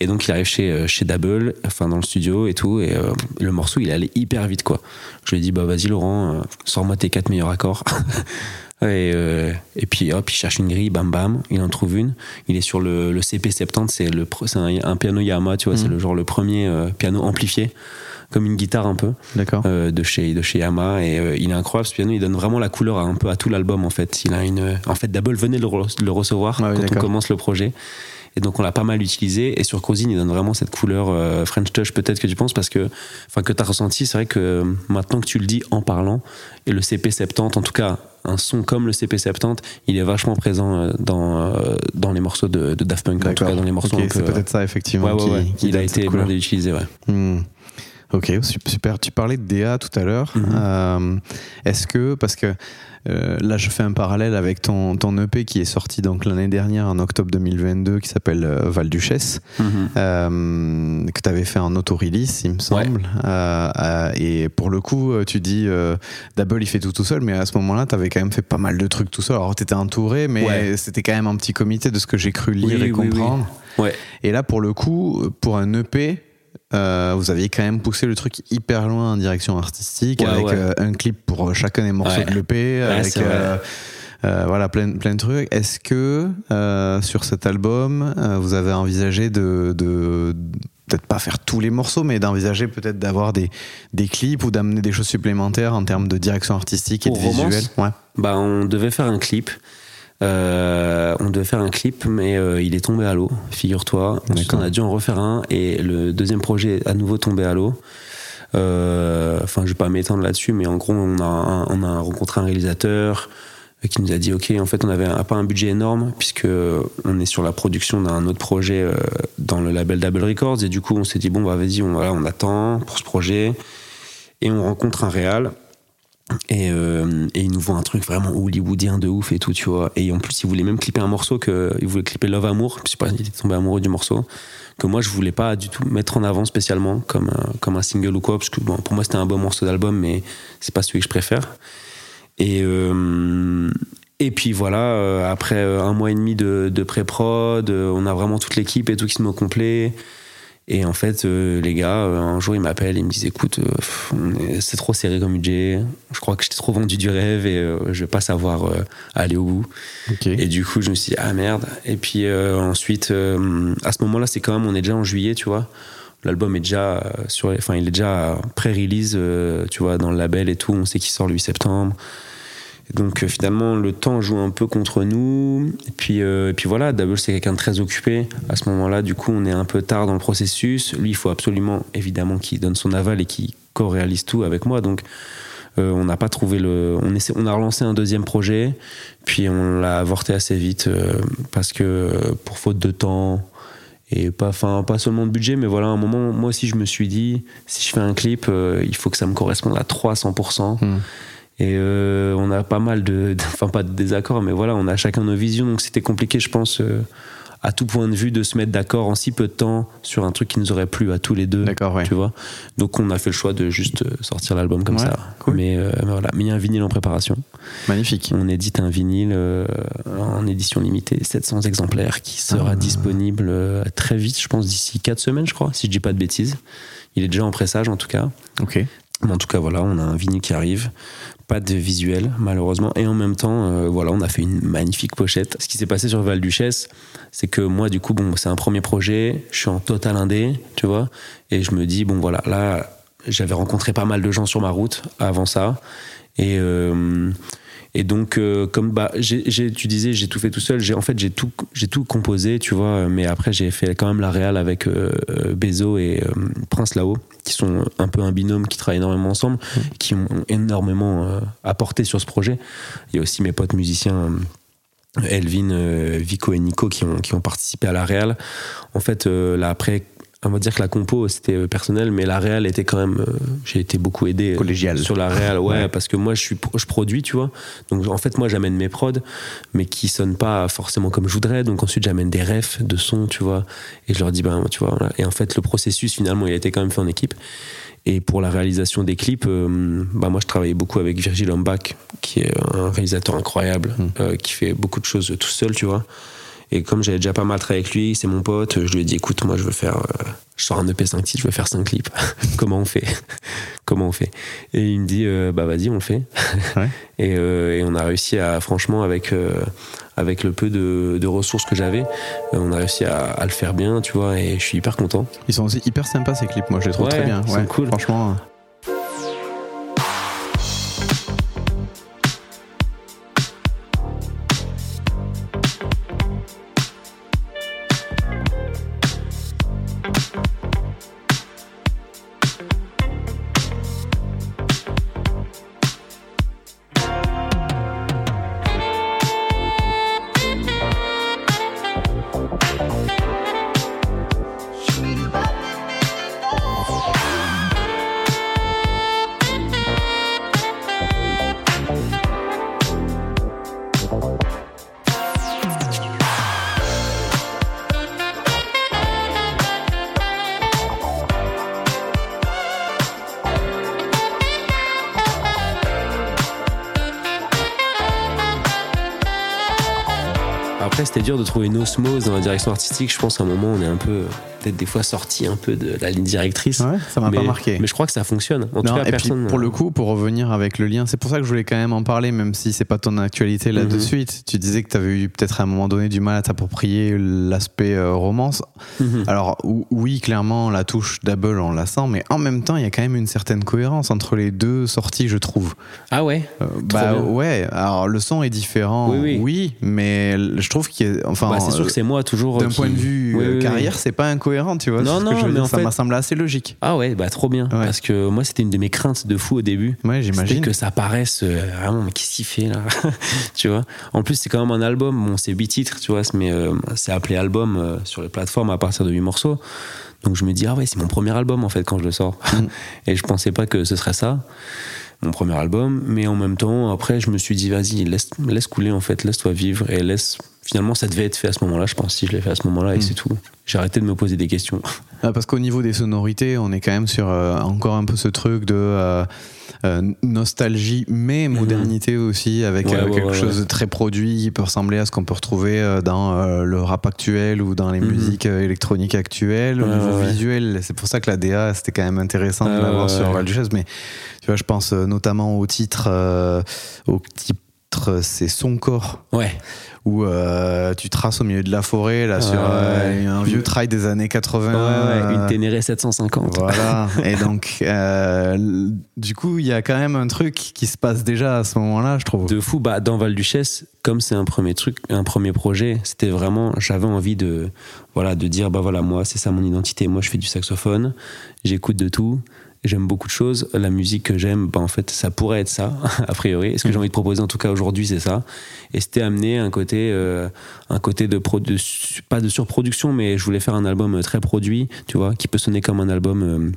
Et donc, il arrive chez, euh, chez Double, enfin, dans le studio et tout, et euh, le morceau, il allait hyper vite, quoi. Je lui ai dit, bah, vas-y, Laurent, euh, sors-moi tes quatre meilleurs accords. et, euh, et puis, hop, il cherche une grille, bam, bam, il en trouve une. Il est sur le, le CP70, c'est le pre- c'est un, un piano Yamaha, tu vois, c'est le genre le premier euh, piano amplifié, comme une guitare un peu D'accord. euh, de chez de chez Yamaha et euh, il est incroyable ce piano il donne vraiment la couleur à un peu à tout l'album en fait il a une en fait Double venait le, re- le recevoir Ah oui, quand on commence le projet et donc on l'a pas mal utilisé et sur Cosine il donne vraiment cette couleur euh, French Touch peut-être que tu penses parce que enfin que tu as ressenti c'est vrai que maintenant que tu le dis en parlant et le CP70 en tout cas un son comme le CP70 il est vachement présent dans dans les morceaux de, de Daft Punk en tout cas dans les morceaux c'est peut-être ça, effectivement. ouais, ouais, qui- ouais. qui il a été couleur. blindé utilisé ouais Hmm. Ok, sup- super. Tu parlais de DA tout à l'heure. Mhm. Euh, Est-ce que, parce que euh, là je fais un parallèle avec ton, ton EP qui est sorti donc l'année dernière en octobre 2022 qui s'appelle euh, Val Duchesse, euh, que tu avais fait en auto-release, il me semble. Euh, et pour le coup, tu dis euh, Double il fait tout tout seul, mais à ce moment-là, tu avais quand même fait pas mal de trucs tout seul. Alors tu étais entouré, mais Ouais. c'était quand même un petit comité de ce que j'ai cru lire Oui, et oui, oui. comprendre. ouais Et là, pour le coup, pour un EP, euh, vous aviez quand même poussé le truc hyper loin en direction artistique, Ouais, avec ouais. euh, un clip pour euh, chacun des morceaux Ouais. de l'EP, avec euh, voilà, plein, plein de trucs. Est-ce que sur cet album, vous avez envisagé de, de peut-être pas faire tous les morceaux, mais d'envisager peut-être d'avoir des, des clips ou d'amener des choses supplémentaires en termes de direction artistique et Pour de Romance? Visuel Ouais. Bah, on devait faire un clip. Euh, on devait faire un clip, mais euh, il est tombé à l'eau, figure-toi. On a dû en refaire un, et le deuxième projet est à nouveau tombé à l'eau. Euh, Enfin, je vais pas m'étendre là-dessus, mais en gros, on a, un- on a rencontré un réalisateur qui nous a dit, ok, en fait, on avait un- pas un budget énorme puisque on est sur la production d'un autre projet dans le label Double Records, et du coup, on s'est dit, bon, bah vas-y, on, voilà, on attend pour ce projet, et on rencontre un réal. Et, euh, et il nous voit un truc vraiment hollywoodien de ouf et tout, tu vois. Et en plus, il voulait même clipper un morceau que il voulait clipper Love Amour. Je sais pas, il était tombé amoureux du morceau que moi je voulais pas du tout mettre en avant spécialement comme un, comme un single ou quoi, parce que bon, pour moi c'était un bon morceau d'album, mais c'est pas celui que je préfère. Et euh, et puis voilà, euh, après euh, un mois et demi de, de pré-prod, euh, on a vraiment toute l'équipe et tout qui se met au complet. Et en fait, euh, les gars, euh, un jour, ils m'appellent, ils me disent écoute, euh, c'est trop serré comme budget. Je crois que j'étais trop vendu du rêve et euh, je vais pas savoir euh, aller au bout. Et du coup, je me suis dit ah merde. Et puis euh, ensuite, euh, à ce moment-là, c'est quand même, on est déjà en juillet, tu vois. L'album est déjà sur, enfin, il est déjà pré-release, euh, tu vois, dans le label et tout. On sait qu'il sort le 8 septembre. Donc euh, finalement, le temps joue un peu contre nous. Et puis, euh, et puis voilà, Double, c'est quelqu'un de très occupé. À ce moment-là, du coup, on est un peu tard dans le processus. Lui, il faut absolument, évidemment, qu'il donne son aval et qu'il co-réalise tout avec moi. Donc, euh, on n'a pas trouvé le. On, a relancé un deuxième projet, puis on l'a avorté assez vite parce que pour faute de temps et pas, enfin, pas seulement de budget, mais voilà, à un moment, moi aussi, je me suis dit, si je fais un clip, il faut que ça me corresponde à 300%. Hmm. Et euh, on a pas mal de, de- enfin pas de désaccords, mais voilà, on a chacun nos visions, donc c'était compliqué, je pense, euh, à tout point de vue, de se mettre d'accord en si peu de temps sur un truc qui nous aurait plu à tous les deux. D'accord, ouais. Tu vois. Donc on a fait le choix de juste euh, sortir l'album comme Ouais, ça. cool. Mais, euh, mais voilà, mais il y a un vinyle en préparation. Magnifique. On édite un vinyle en édition limitée, 700 exemplaires, qui sera Ah. disponible euh, très vite, je pense d'ici 4 semaines, je crois, si je dis pas de bêtises. Il est déjà en pressage en tout cas. Ok. Mais en tout cas, voilà, on a un vinyle qui arrive. Pas de visuel, malheureusement. Et en même temps, euh, voilà, on a fait une magnifique pochette. Ce qui s'est passé sur Val Duchesse, c'est que moi, du coup, bon, c'est un premier projet. Je suis en total indé, tu vois. Et je me dis, bon, voilà, là, j'avais rencontré pas mal de gens sur ma route avant ça. Et, euh, Et donc, euh, comme bah, j'ai, tu disais, j'ai tout fait tout seul. J'ai, en fait, j'ai tout, j'ai tout composé, tu vois. Mais après, j'ai fait quand même la réal avec euh, euh, Bezo et euh, Prince Lao, qui sont un peu un binôme qui travaillent énormément ensemble, qui ont énormément euh, apporté sur ce projet. Il y a aussi mes potes musiciens. Elvin, Vico et Nico qui ont, qui ont participé à la réal. En fait, là, après, on va dire que la compo c'était euh, personnel, mais la réal était quand même. euh, J'ai été beaucoup aidé euh, Collégial. sur la réal, ouais, Ouais. parce que moi je suis je produis, tu vois. Donc en fait moi j'amène mes prods, mais qui sonnent pas forcément comme je voudrais. Donc ensuite j'amène des refs de son, tu vois, et je leur dis ben tu vois. voilà. Et en fait le processus finalement il a été quand même fait en équipe. Et pour la réalisation des clips, euh, bah moi je travaillais beaucoup avec Virgil Hombach, qui est un réalisateur incroyable, euh, qui fait beaucoup de choses tout seul, tu vois. Et comme j'avais déjà pas mal travaillé avec lui, c'est mon pote, je lui ai dit écoute, moi je veux faire. euh, je sors un EP 5 titres, je veux faire 5 clips. Comment on fait? Comment on fait? Et il me dit euh, bah vas-y, on le fait. Ouais. et, euh, et on a réussi à, franchement, avec, avec le peu de, de ressources que j'avais, on a réussi à, à le faire bien, tu vois, et je suis hyper content. Ils sont aussi hyper sympas ces clips, moi je les trouve Ouais, très bien. sont cool. Franchement. Dans la direction artistique. Je pense qu'à un moment, on est un peu, peut-être des fois sorti un peu de la ligne directrice. Ouais, ça m'a pas marqué. Mais je crois que ça fonctionne. En tout cas, et personne. puis pour le coup, pour revenir avec le lien, c'est pour ça que je voulais quand même en parler, même si c'est pas ton actualité là de Mhm. suite. Tu disais que tu avais eu peut-être à un moment donné du mal à t'approprier l'aspect euh, romance. Mhm. Alors ou- oui, clairement, la touche double, on la sent, mais en même temps, il y a quand même une certaine cohérence entre les deux sorties, je trouve. Ah ouais Euh, bah bien. ouais, alors le son est différent, Oui, oui. mais je trouve qu'il y a, enfin, Bah, C'est sûr que c'est moi toujours. d'un qui- point de vue Oui, euh, oui. carrière, c'est pas incohérent, tu vois. Non, que non, je mais dire, en ça fait- m'a semblé assez logique. Ah ouais, bah trop bien. Ouais. Parce que moi, c'était une de mes craintes de fou au début. Ouais, j'imagine. que ça paraisse euh, vraiment, mais qu'est-ce qu'il fait là Tu vois? En plus, c'est quand même un album. Bon, c'est 8 titres, tu vois, mais euh, c'est appelé album euh, sur les plateformes à partir de 8 morceaux. Donc je me dis, ah ouais, c'est mon premier album en fait quand je le sors. Mm. Et je pensais pas que ce serait ça, mon premier album. Mais en même temps, après, je me suis dit, vas-y, laisse, laisse couler en fait, laisse-toi vivre et laisse. Finalement, ça devait être fait à ce moment-là, je pense, si je l'ai fait à ce moment-là, et Mm. c'est tout. J'ai arrêté de me poser des questions. Ah, parce qu'au niveau des sonorités, on est quand même sur euh, encore un peu ce truc de euh, euh, nostalgie, mais modernité aussi, avec. Ouais, ouais, quelque ouais, chose de très produit qui peut ressembler à ce qu'on peut retrouver dans le rap actuel ou dans les Mhm. musiques électroniques actuelles. Au niveau visuel, c'est pour ça que la DA, c'était quand même intéressant de l'avoir sur. Val mais tu vois, je pense notamment au titre, au titre, c'est Son corps Ouais. Où euh, tu traces au milieu de la forêt là sur euh, un vieux trail des années 80 Ouais, ouais, une Ténéré 750. voilà. Et donc euh, du coup il y a quand même un truc qui se passe déjà à ce moment-là je trouve. De fou, bah, dans Val Duchesse, comme c'est un premier truc, un premier projet, c'était vraiment, j'avais envie de, voilà, de dire, bah voilà, moi, c'est ça mon identité. Moi, je fais du saxophone, j'écoute de tout, j'aime beaucoup de choses. La musique que j'aime, bah, en fait, ça pourrait être ça, a priori. Ce que j'ai envie de proposer, en tout cas aujourd'hui, c'est ça. Et c'était amener un côté, euh, un côté de, de pas de surproduction, mais je voulais faire un album très produit, tu vois, qui peut sonner comme un album. euh,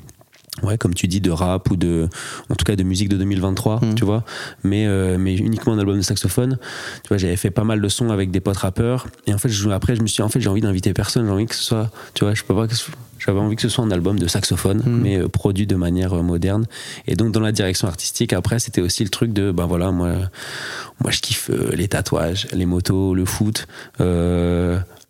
Ouais, comme tu dis, de rap ou de, en tout cas, de musique de 2023, Mhm. tu vois. Mais, euh, mais uniquement un album de saxophone. Tu vois, j'avais fait pas mal de sons avec des potes rappeurs. Et en fait, je, après, je me suis dit, en fait, j'ai envie d'inviter personne. J'ai envie que ce soit, tu vois, je peux pas que ce- j'avais envie que ce soit un album de saxophone, Mhm. mais euh, produit de manière euh, moderne. Et donc, dans la direction artistique, après, c'était aussi le truc de, ben voilà, moi, moi, je kiffe euh, les tatouages, les motos, le foot.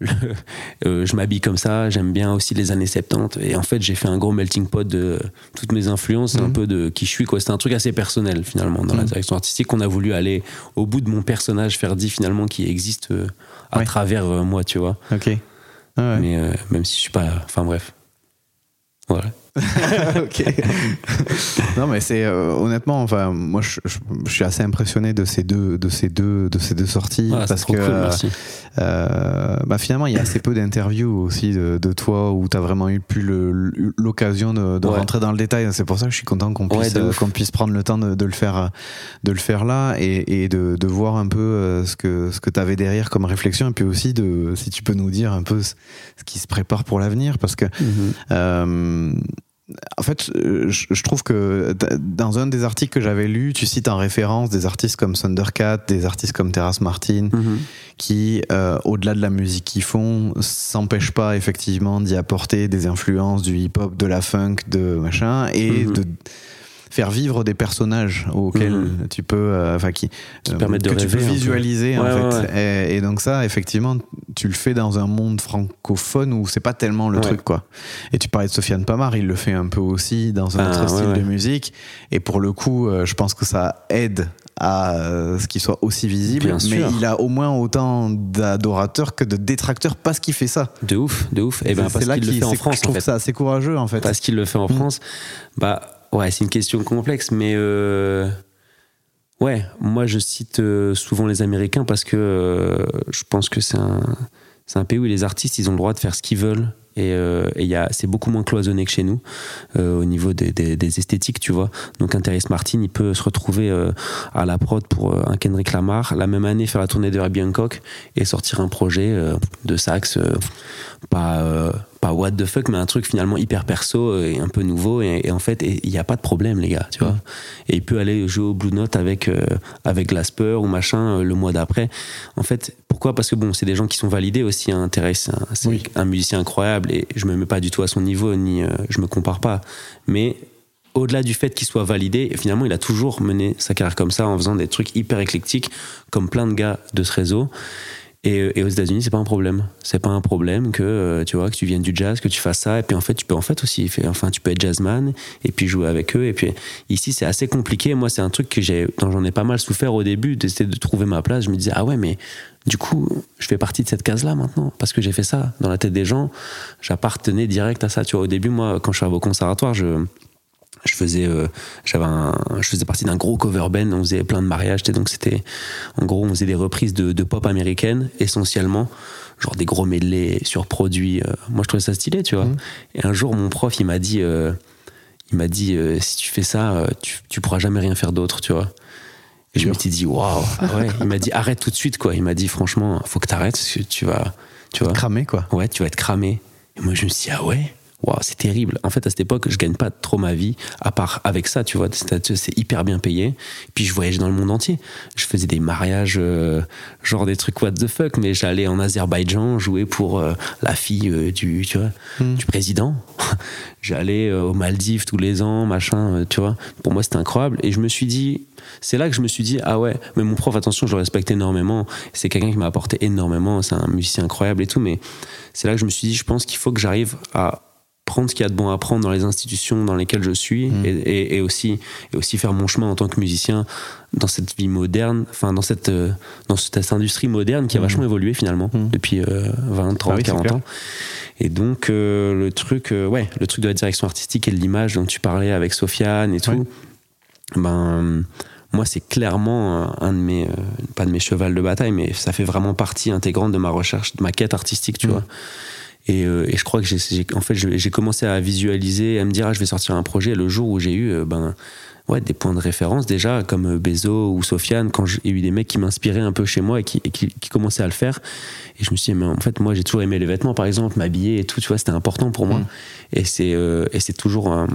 euh, je m'habille comme ça, j'aime bien aussi les années 70 et en fait j'ai fait un gros melting pot de toutes mes influences, un Mhm. peu de qui je suis. C'était un truc assez personnel finalement dans la Mhm. direction artistique qu'on a voulu aller au bout de mon personnage Ferdi finalement qui existe euh, à Ouais. travers euh, moi, tu vois. ok Ah ouais. Mais même si je suis pas, enfin bref, voilà. ok. non, mais c'est euh, honnêtement, enfin, moi, je, je- je suis assez impressionné de ces deux, de ces deux, de ces deux sorties parce que cool, merci. euh, bah, finalement, il y a assez peu d'interviews aussi de, de toi où tu as vraiment eu plus l'occasion de, de Ouais. rentrer dans le détail. C'est pour ça que je suis content qu'on puisse, euh, qu'on puisse prendre le temps de, de le faire, de le faire là et, et de, de voir un peu euh, ce que, ce que tu avais derrière comme réflexion et puis aussi de, si tu peux nous dire un peu ce ce qui se prépare pour l'avenir parce que euh, en fait, euh, je, trouve que dans un des articles que j'avais lu, tu cites en référence des artistes comme Thundercat, des artistes comme Terrace Martin, Mhm. qui, euh, au-delà de la musique qu'ils font, s'empêchent pas effectivement d'y apporter des influences du hip-hop, de la funk, de machin, et Mhm. de faire vivre des personnages auxquels Mhm. tu peux, euh, enfin qui, Qui permettent de tu peux visualiser en Ouais, fait. ouais, Et, et donc ça, effectivement, tu le fais dans un monde francophone où c'est pas tellement le truc quoi. Et tu parlais de Sofiane Pamar, il le fait un peu aussi dans un Ah, autre style de musique. Et pour le coup, euh, je pense que ça aide à euh, ce qu'il soit aussi visible. Bien mais sûr. il a au moins autant d'adorateurs que de détracteurs parce qu'il fait ça. De ouf, de ouf. Et ben C'est parce qu'il le fait en France Je en trouve fait. ça assez courageux en fait. Parce qu'il le fait en Mm. France. Bah ouais, c'est une question complexe, mais euh, ouais, moi je cite euh, souvent les Américains parce que euh, je pense que c'est un, pays où les artistes ils ont le droit de faire ce qu'ils veulent. Et, c'est beaucoup moins cloisonné que chez nous au niveau des, esthétiques, tu vois. Donc un Terrence Martin, il peut se retrouver à la prod pour un Kendrick Lamar, la même année faire la tournée de Herbie Hancock et sortir un projet de sax, pas, pas what the fuck, mais un truc finalement hyper perso et un peu nouveau. Et, et en fait, il n'y a pas de problème, les gars, tu vois. Et il peut aller jouer au Blue Note avec, euh, avec Glasper ou machin euh, le mois d'après. En fait, pourquoi? Parce que bon, c'est des gens qui sont validés aussi. Hein. Thérèse, c'est un, c'est Oui. un musicien incroyable et je me mets pas du tout à son niveau ni euh, je me compare pas. Mais au-delà du fait qu'il soit validé, finalement, il a toujours mené sa carrière comme ça en faisant des trucs hyper éclectiques, comme plein de gars de ce réseau. Et, euh, et aux États-Unis, c'est pas un problème. C'est pas un problème que euh, tu vois que tu viennes du jazz, que tu fasses ça. Et puis en fait, tu peux en fait aussi, enfin, tu peux être jazzman et puis jouer avec eux. Et puis ici, c'est assez compliqué. Moi, c'est un truc que j'ai, dont j'en ai pas mal souffert au début, d'essayer de trouver ma place. Je me disais ah ouais, mais du coup, je fais partie de cette case-là maintenant parce que j'ai fait ça dans la tête des gens. J'appartenais direct à ça. Tu vois, au début, moi, quand je suis au conservatoire, je je faisais euh, j'avais je faisais partie d'un gros cover band on faisait plein de mariages donc c'était en gros on faisait des reprises de, de pop américaine essentiellement genre des gros medley surproduits euh, moi je trouvais ça stylé tu vois. Mhm. et un jour mon prof il m'a dit euh, il m'a dit si tu fais ça tu, tu pourras jamais rien faire d'autre tu vois. Et je me suis dit waouh. Ouais il m'a dit arrête tout de suite quoi. Il m'a dit franchement faut que t'arrêtes parce que tu vas tu vois. Cramé quoi. ouais, tu vas être cramé. Et moi, je me suis dit, ah ouais, waouh, c'est terrible. En fait, à cette époque, je gagne pas trop ma vie, à part avec ça, tu vois. C'est hyper bien payé. Puis je voyageais dans le monde entier. Je faisais des mariages, euh, genre des trucs what the fuck, mais j'allais en Azerbaïdjan jouer pour euh, la fille euh, du, tu vois, Hmm. du président. J'allais aux Maldives tous les ans, machin, tu vois. Pour moi, c'était incroyable. Et je me suis dit, c'est là que je me suis dit, ah ouais, mais mon prof, attention, je le respecte énormément. C'est quelqu'un qui m'a apporté énormément. C'est un musicien incroyable et tout. Mais c'est là que je me suis dit, je pense qu'il faut que j'arrive à prendre ce qu'il y a de bon à prendre dans les institutions dans lesquelles je suis Mm. et, et- et aussi, et aussi faire mon chemin en tant que musicien dans cette vie moderne, enfin dans cette, euh, dans cette industrie moderne qui a Mm. vachement évolué finalement Mm. depuis euh, 20, 30, Ah oui, c'est 40 clair. ans. Et donc euh, le truc, euh, ouais, le truc de la direction artistique et de l'image dont tu parlais avec Sofiane et tout, Ouais. ben moi c'est clairement un de mes, euh, pas de mes chevals de bataille, mais ça fait vraiment partie intégrante de ma recherche, de ma quête artistique, tu vois. Et, euh, et je crois que j'ai, en fait, j'ai commencé à visualiser, à me dire, ah, je vais sortir un projet le jour où j'ai eu, euh, ben, ouais, des points de référence déjà, comme euh, Bezo ou Sofiane, quand j'ai- eu des mecs qui m'inspiraient un peu chez moi et qui, et qui, qui commençaient à le faire. Et je me suis dit, mais en fait, moi, j'ai toujours aimé les vêtements, par exemple, m'habiller et tout, tu vois, c'était important pour moi. Mm. Et c'est, euh, et c'est toujours un,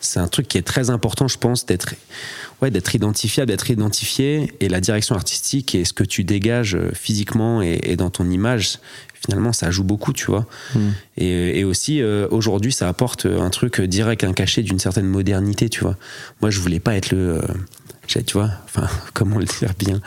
c'est un truc qui est très important, je pense, d'être, ouais, d'être identifiable, d'être identifié. Et la direction artistique et ce que tu dégages physiquement et, et dans ton image, finalement, ça joue beaucoup, tu vois. Mm. Et, et aussi, euh, aujourd'hui, ça apporte un truc direct, un cachet d'une certaine modernité, tu vois. Moi, je voulais pas être le. euh, tu vois, enfin, comment le dire bien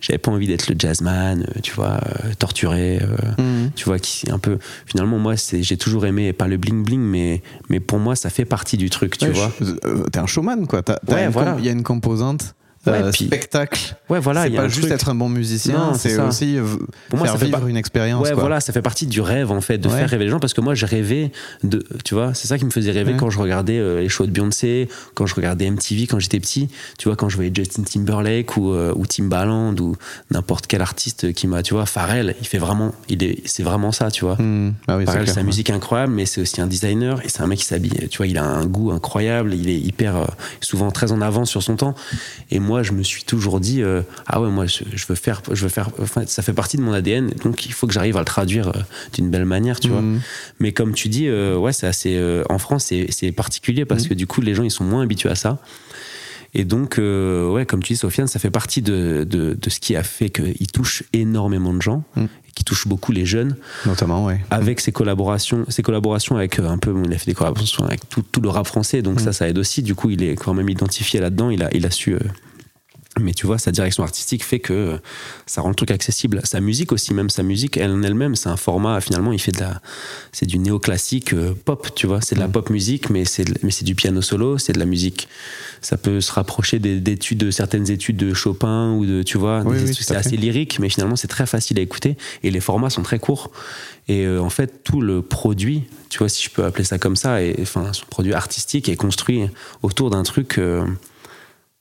J'avais pas envie d'être le jazzman, euh, tu vois, euh, torturé. euh, Mm. tu vois, qui un peu. Finalement, moi, c'est, j'ai toujours aimé, pas le bling bling, mais, mais pour moi, ça fait partie du truc, tu Ouais, vois. euh, T'es un showman, quoi. T'as- t'as Ouais, voilà. Il y a une composante Ouais, euh, puis- spectacle. Ouais, voilà, c'est pas juste truc. être un bon musicien, c'est aussi euh, Pour moi, faire ça fait vivre une expérience. Ouais, quoi. voilà, ça fait partie du rêve en fait, de Ouais. faire rêver les gens parce que moi, je rêvais de, tu vois, c'est ça qui me faisait rêver Ouais. quand je regardais euh, les shows de Beyoncé, quand je regardais MTV quand j'étais petit, tu vois, quand je voyais Justin Timberlake ou, euh, ou Timbaland ou n'importe quel artiste qui m'a, tu vois, Pharrell, il fait vraiment, il est, c'est vraiment ça, tu vois. Hmm. Ah oui, c'est Pharrell, sa musique incroyable, mais c'est aussi un designer et c'est un mec qui s'habille. Tu vois, il a un goût incroyable, il est hyper, euh, souvent très en avance sur son temps. Et moi, je me suis toujours dit, euh, ah ouais, moi, je, je veux faire, je veux faire. Enfin, ça fait partie de mon ADN, donc il faut que j'arrive à le traduire euh, d'une belle manière, tu vois. Mhm. Mais comme tu dis, euh, ouais, c'est assez. en France, c'est particulier parce Mhm. que du coup, les gens, ils sont moins habitués à ça. Et donc, ouais, comme tu dis, Sofiane, ça fait partie de, de, de ce qui a fait qu'il touche énormément de gens, Mhm. et qui touche beaucoup les jeunes Notamment, ouais. avec ses collaborations, ses collaborations avec un peu, il a fait des collaborations avec tout, tout le rap français, donc Mm. ça, ça aide aussi. Du coup, il est quand même identifié là-dedans, il a, il a su. euh, mais tu vois, sa direction artistique fait que euh, ça rend le truc accessible. Sa musique aussi, même sa musique, elle en elle-même, c'est un format. Finalement, il fait de la, c'est du néoclassique euh, pop, tu vois. C'est de la Mm. pop musique, mais c'est, mais c'est du piano solo, c'est de la musique. Ça peut se rapprocher des, d'études, de certaines études de Chopin ou de, tu vois, Oui, des oui, c'est fait. assez lyrique, mais finalement, c'est très facile à écouter et les formats sont très courts. Et euh, en fait, tout le produit, tu vois, si je peux appeler ça comme ça, et enfin, son produit artistique est construit autour d'un truc. euh,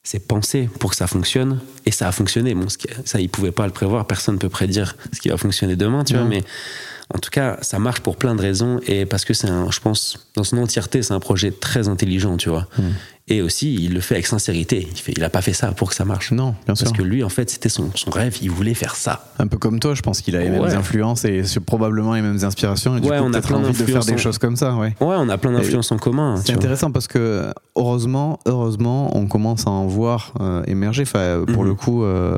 c'est pensé pour que ça fonctionne et ça a fonctionné. Bon, ce qui- ça, ils pouvaient pas le prévoir. Personne ne peut prédire ce qui va fonctionner demain, tu vois. Mais en tout cas, ça marche pour plein de raisons et parce que c'est un, je pense, dans son entièreté, c'est un projet très intelligent, tu vois. Mm. Et aussi, il le fait avec sincérité. Il fait, il a pas fait ça pour que ça marche. Non, bien sûr. Parce que lui, en fait, c'était son, son rêve. Il voulait faire ça. Un peu comme toi, je pense qu'il a les mêmes influences et probablement les mêmes inspirations. Et du Ouais, coup, on a plein envie de faire d'influences des en- choses comme ça, ouais. Ouais, on a plein d'influences en commun. C'est vois. intéressant parce que heureusement, heureusement, on commence à en voir euh, émerger. Enfin, pour Mhm. le coup, euh,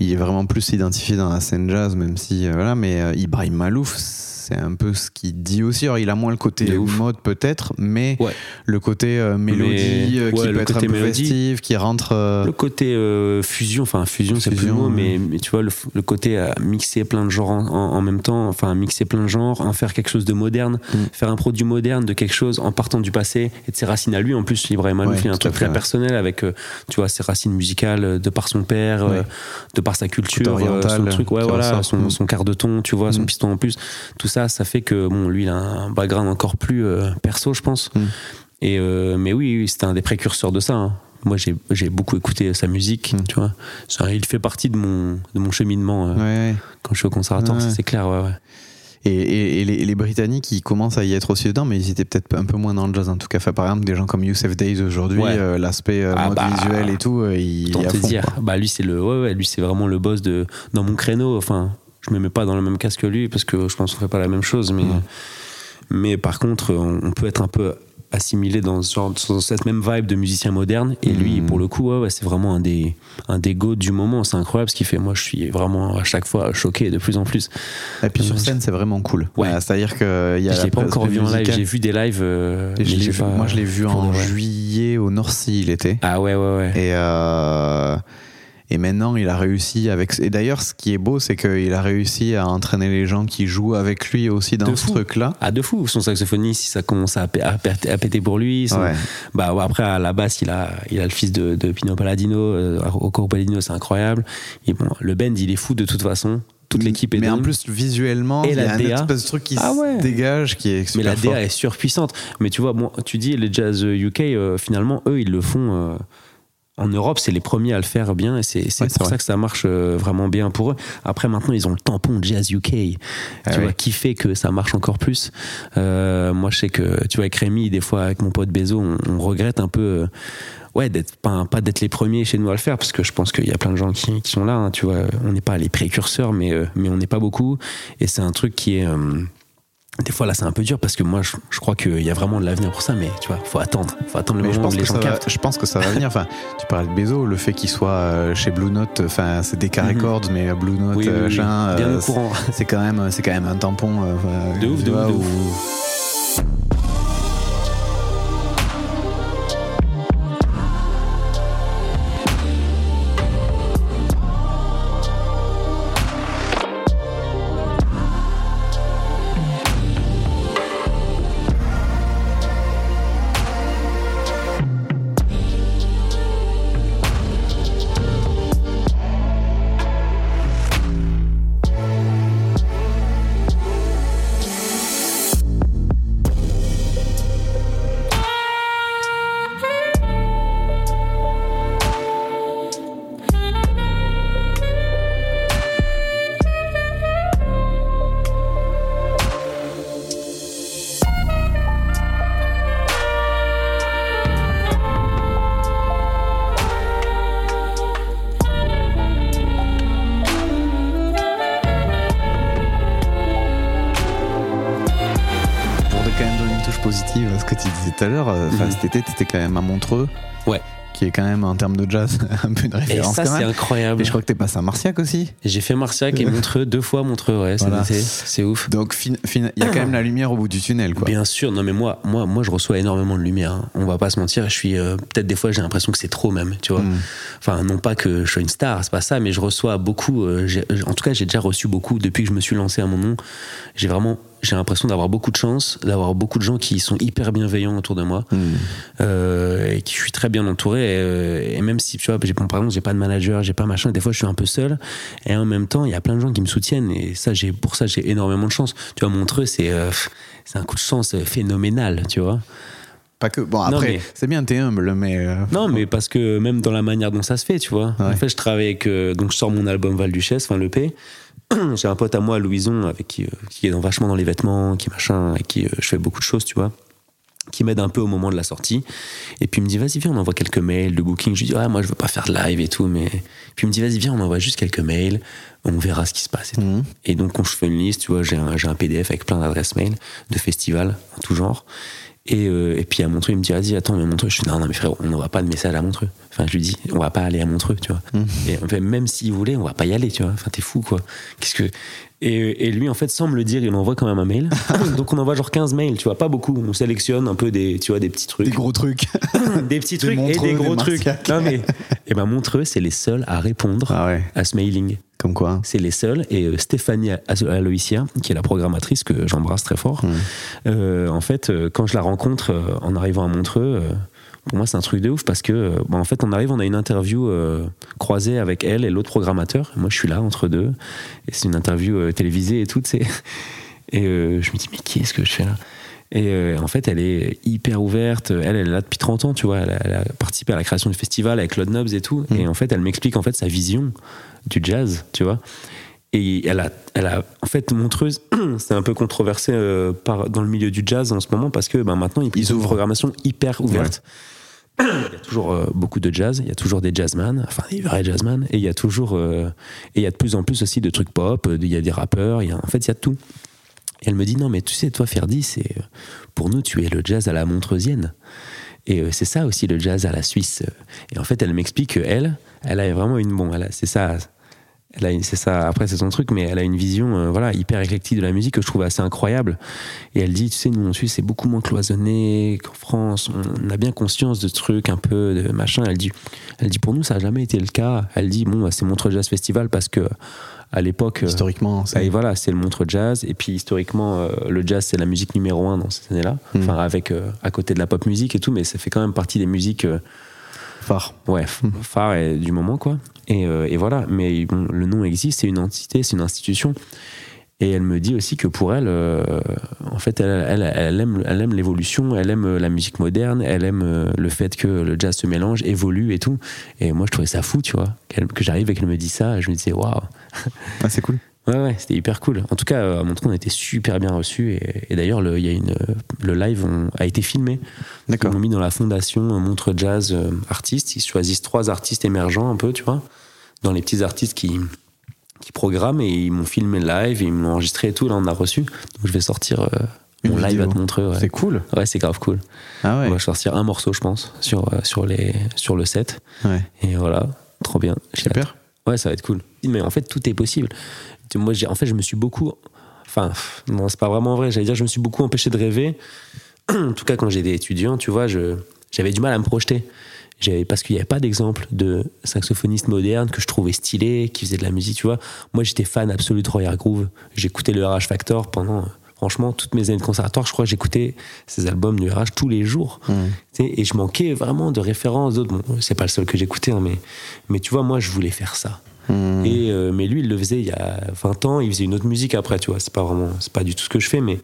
il est vraiment plus identifié dans la scène jazz, même si euh, voilà. Mais euh, Ibrahim Malouf, c'est un peu ce qu'il dit aussi. Alors, il a moins le côté mode peut-être, mais Ouais. le côté euh, mélodie euh, qui ouais, peut le être un côté peu mélodie. festif, qui rentre. euh, Le côté euh, fusion, enfin fusion, c'est plus mot, mais, mais tu vois, le, le côté à mixer plein de genres en, même temps, enfin mixer plein de genres, en faire quelque chose de moderne, Mm. faire un produit moderne de quelque chose en partant du passé et de ses racines à lui. En plus, Ibrahim Malouf, Ouais, il a un truc très personnel avec, tu vois, ses racines musicales de par son père, de par sa culture, son truc, ouais, voilà, son, Mm. son quart de ton, tu vois, son Mm. piston en plus. Tout ça, ça fait que, bon, lui, il a un background encore plus euh, perso, je pense. Mm. Et euh, mais oui, oui, c'était un des précurseurs de ça. hein. Moi, j'ai beaucoup écouté sa musique, Mm. tu vois. Ça, il fait partie de mon, de mon cheminement euh, ouais, ouais. quand je suis au conservatoire, Ouais. c'est clair, ouais. Et, et- et les, et les Britanniques, ils commencent à y être aussi dedans, mais ils étaient peut-être un peu moins dans le jazz en tout cas. Enfin, par exemple, des gens comme Youssef Days aujourd'hui, Ouais. euh, l'aspect euh, Ah bah, visuel et tout, il Autant est à fond, dire. quoi. Bah, lui, c'est le, ouais, ouais, lui, c'est vraiment le boss de, dans mon créneau. Enfin, je me mets pas dans le même casque que lui parce que je pense qu'on fait pas la même chose, mais, mais par contre, on, on peut être un peu assimilé dans, ce genre, dans cette même vibe de musicien moderne. Et lui, Mm. pour le coup, ouais, ouais, c'est vraiment un des, un des goats du moment. C'est incroyable ce qu'il fait. Moi, je suis vraiment à chaque fois choqué de plus en plus. Et puis sur Euh, scène, c'est vraiment cool. Ouais. Euh, C'est-à-dire que il y a je pas encore vu en live. J'ai vu des lives. euh, je vu- pas- moi, je l'ai vu en juillet au Sea, il était. Ah ouais, ouais, ouais. Et, euh, et maintenant, il a réussi avec. Et d'ailleurs, ce qui est beau, c'est qu'il a réussi à entraîner les gens qui jouent avec lui aussi dans De ce truc-là. Ah, de fou. Son saxophoniste, ça commence à, pé- à péter- pour lui. Son- Ouais. Bah ouais, après à la basse il a il a le fils de, de Pino Palladino, euh, Rocco Palladino c'est incroyable. Et bon le band il est fou de toute façon. Toute l'équipe est Mais en dingue. plus, visuellement, Et il y la a un DA. espèce de truc qui Ah ouais. se dégage qui est mais super la fort. DA est surpuissante. Mais tu vois bon tu dis les jazz UK euh, finalement eux ils le font euh, en Europe, c'est les premiers à le faire bien et c'est Ouais, pour vrai. ça que ça marche euh, vraiment bien pour eux. Après, maintenant, ils ont le tampon Jazz UK, tu Ah vois, oui. qui fait que ça marche encore plus. Euh, moi, je sais que, tu vois, avec Rémi, des fois, avec mon pote Bezo, on, on regrette un peu, euh, ouais, d'être pas, pas d'être les premiers chez nous à le faire, parce que je pense qu'il y a plein de gens qui, qui sont là, hein, tu vois. On n'est pas les précurseurs, mais, euh, mais on n'est pas beaucoup. Et c'est un truc qui est. des fois là c'est un peu dur parce que moi je, je crois qu'il y a vraiment de l'avenir pour ça mais tu vois faut attendre faut attendre le Mais je moment pense, où les que gens ça va, captent je pense que ça va venir. Enfin, tu parlais de Bezo, le fait qu'il soit euh, chez Blue Note, enfin, c'est des Mhm. Records, mais Blue Note, Oui, oui, euh, oui. machin, bien euh, au courant c'est quand même, c'est quand même un tampon. euh, De ouf, de ouf, vois, de où- ouf. Été, t'étais quand même à Montreux. Ouais. Qui est quand même, en termes de jazz, un peu une Et référence ça, quand c'est incroyable. Et je crois que t'es passé à Marciac aussi. J'ai fait Marciac et Montreux, deux fois Montreux, ouais, Voilà. C'est ouf. Donc, il y a quand même la lumière au bout du tunnel, quoi. Bien sûr, non mais moi, moi, moi, je reçois énormément de lumière. hein. On va pas se mentir. Je suis euh, peut-être des fois, j'ai l'impression que c'est trop même, tu vois. Mm. Enfin, non pas que je sois une star, c'est pas ça, mais je reçois beaucoup. euh, en tout cas, j'ai déjà reçu beaucoup depuis que je me suis lancé à mon nom. J'ai vraiment, j'ai l'impression d'avoir beaucoup de chance, d'avoir beaucoup de gens qui sont hyper bienveillants autour de moi Mm. euh, et qui je suis très bien entouré. Et, euh, et même si tu vois, j'ai, par exemple, j'ai pas de manager, j'ai pas machin. Des fois, je suis un peu seul. Et en même temps, il y a plein de gens qui me soutiennent. Et ça, j'ai pour ça, j'ai énormément de chance. Tu vois, Montreux, c'est euh, c'est un coup de chance phénoménal, tu vois. Pas que. Bon, après, mais- c'est bien, t'es humble, mais. euh, Non, mais parce que même dans la manière dont ça se fait, tu vois. Ouais. En fait, je travaille avec. euh, donc, je sors mon album Val Duchesse, enfin l'EP. J'ai un pote à moi, Louison, avec qui, euh, qui est dans, vachement dans les vêtements, qui machin, avec qui je fais beaucoup de choses, tu vois. Qui m'aide un peu au moment de la sortie. Et puis il me dit, vas-y, viens, on envoie quelques mails de booking. Je lui dis, ouais, moi, je veux pas faire de live et tout. Mais. Puis il me dit, vas-y, viens, on envoie juste quelques mails. On verra ce qui se passe et. Mhm. Et donc, quand je fais une liste, tu vois, j'ai un, un PDF avec plein d'adresses mail de festivals en tout genre. Et, euh, et puis à Montreux, il me dit, vas-y, attends, mais Montreux, je suis non, non, mais frérot, on n'envoie pas de message à Montreux. Enfin, je lui dis, on va pas aller à Montreux, tu vois. Et en fait, même s'il voulait, on va pas y aller, tu vois. Enfin, t'es fou, quoi. Qu'est-ce que. Et, et lui, en fait, sans me le dire, il envoie quand même un mail. Donc, on envoie genre 15 mails, tu vois, pas beaucoup. On sélectionne un peu des, tu vois, des petits trucs Des gros trucs. des petits Des trucs et des gros des trucs. Non mais, et ben Montreux, c'est les seuls à répondre ah ouais, à ce mailing. comme quoi. C'est les seuls. Et euh, Stéphanie Alo- Aloysia, qui est la programmatrice que j'embrasse très fort, euh, en fait, euh, quand je la rencontre euh, en arrivant à Montreux, pour moi, c'est un truc de ouf parce que, euh, bah, en fait, on arrive, on a une interview euh, croisée avec elle et l'autre programmateur. Moi, je suis là entre deux. Et c'est une interview euh, télévisée et tout, tu sais. Et je me dis, mais qui est-ce que je fais là? Et euh, en fait, elle est hyper ouverte. Elle, elle est là depuis 30 ans, tu vois. Elle a, elle a participé à la création du festival avec Claude Nobs et tout. Mm. Et en fait, elle m'explique en fait sa vision du jazz, tu vois. Et elle a, elle a, en fait, Montreuse, c'est un peu controversé euh, par, dans le milieu du jazz en ce moment parce que ben, maintenant, ils, Ils ont une ouvrent. programmation hyper ouverte. Il y a toujours euh, beaucoup de jazz, il y a toujours des jazzman, enfin des vrais jazzman, et il y a toujours, euh, et il y a de plus en plus aussi de trucs pop, euh, il y a des rappeurs, en fait, il y a tout. Et elle me dit non, mais tu sais, toi, Ferdi, c'est pour nous, tu es le jazz à la montreusienne. Et c'est ça aussi le jazz à la Suisse. Et en fait, elle m'explique qu'elle, elle a vraiment une bon, elle c'est ça, elle a une- c'est ça. Après, c'est son truc, mais elle a une vision, euh, voilà, hyper éclectique de la musique que je trouve assez incroyable. Et elle dit, tu sais, nous en Suisse, c'est beaucoup moins cloisonné qu'en France. On a bien conscience de ce truc un peu de machin. Elle dit, elle dit, pour nous, ça a jamais été le cas. Elle dit, bon, bah, c'est Montreux Jazz Festival parce que à l'époque, euh, Historiquement, c'est. et voilà, c'est le Montreux Jazz. Et puis historiquement, euh, le jazz, c'est la musique numéro un dans ces années-là. Mm. Enfin, avec euh, à côté de la pop musique et tout, mais ça fait quand même partie des musiques, euh, phare. ouais, phares et du moment, quoi. Et, euh, et voilà. Mais bon, le nom existe, c'est une entité, c'est une institution. Et elle me dit aussi que pour elle, euh, en fait, elle, elle, elle aime, elle aime l'évolution, elle aime la musique moderne, elle aime euh, le fait que le jazz se mélange, évolue et tout. Et moi, je trouvais ça fou, tu vois, que j'arrive et qu'elle me dit ça. Je me disais, waouh, Ah, c'est cool. Ouais, ouais, c'était hyper cool. En tout cas, euh, à Montreux, on était super bien reçus. Et, et d'ailleurs, le, il y a une, euh, le live on- a été filmé. D'accord. Ils l'ont mis dans la fondation euh, Montreux Jazz euh, Artistes. Ils choisissent trois artistes émergents, un peu, tu vois, dans les petits artistes qui, qui programment. Et ils m'ont filmé live, et ils m'ont enregistré et tout. Là, on a reçu. Donc, je vais sortir euh, mon live à te. Ouais, C'est cool. ouais c'est grave cool. Ah ouais. On va sortir un morceau, je pense, sur, euh, sur, les, sur le set. ouais. Et voilà, trop bien. Super. Ouais, ça va être cool. Mais en fait, tout est possible. Moi, en fait, je me suis beaucoup. Enfin, non, c'est pas vraiment vrai. J'allais dire, je me suis beaucoup empêché de rêver. en tout cas, quand j'étais étudiant, tu vois, je, j'avais du mal à me projeter. Parce qu'il n'y avait pas d'exemple de saxophoniste moderne que je trouvais stylé, qui faisait de la musique, tu vois. Moi, j'étais fan absolu de Roy Groove. J'écoutais le RH Factor pendant, franchement, toutes mes années de conservatoire. Je crois que j'écoutais ces albums du RH tous les jours. Mmh. Tu sais, Et je manquais vraiment de références d'autres. Bon, c'est pas le seul que j'écoutais, hein, mais, mais tu vois, moi, je voulais faire ça. Mmh. Et, euh, mais lui, il le faisait il y a 20 ans, il faisait une autre musique après, tu vois. C'est pas vraiment, c'est pas du tout ce que je fais, mais.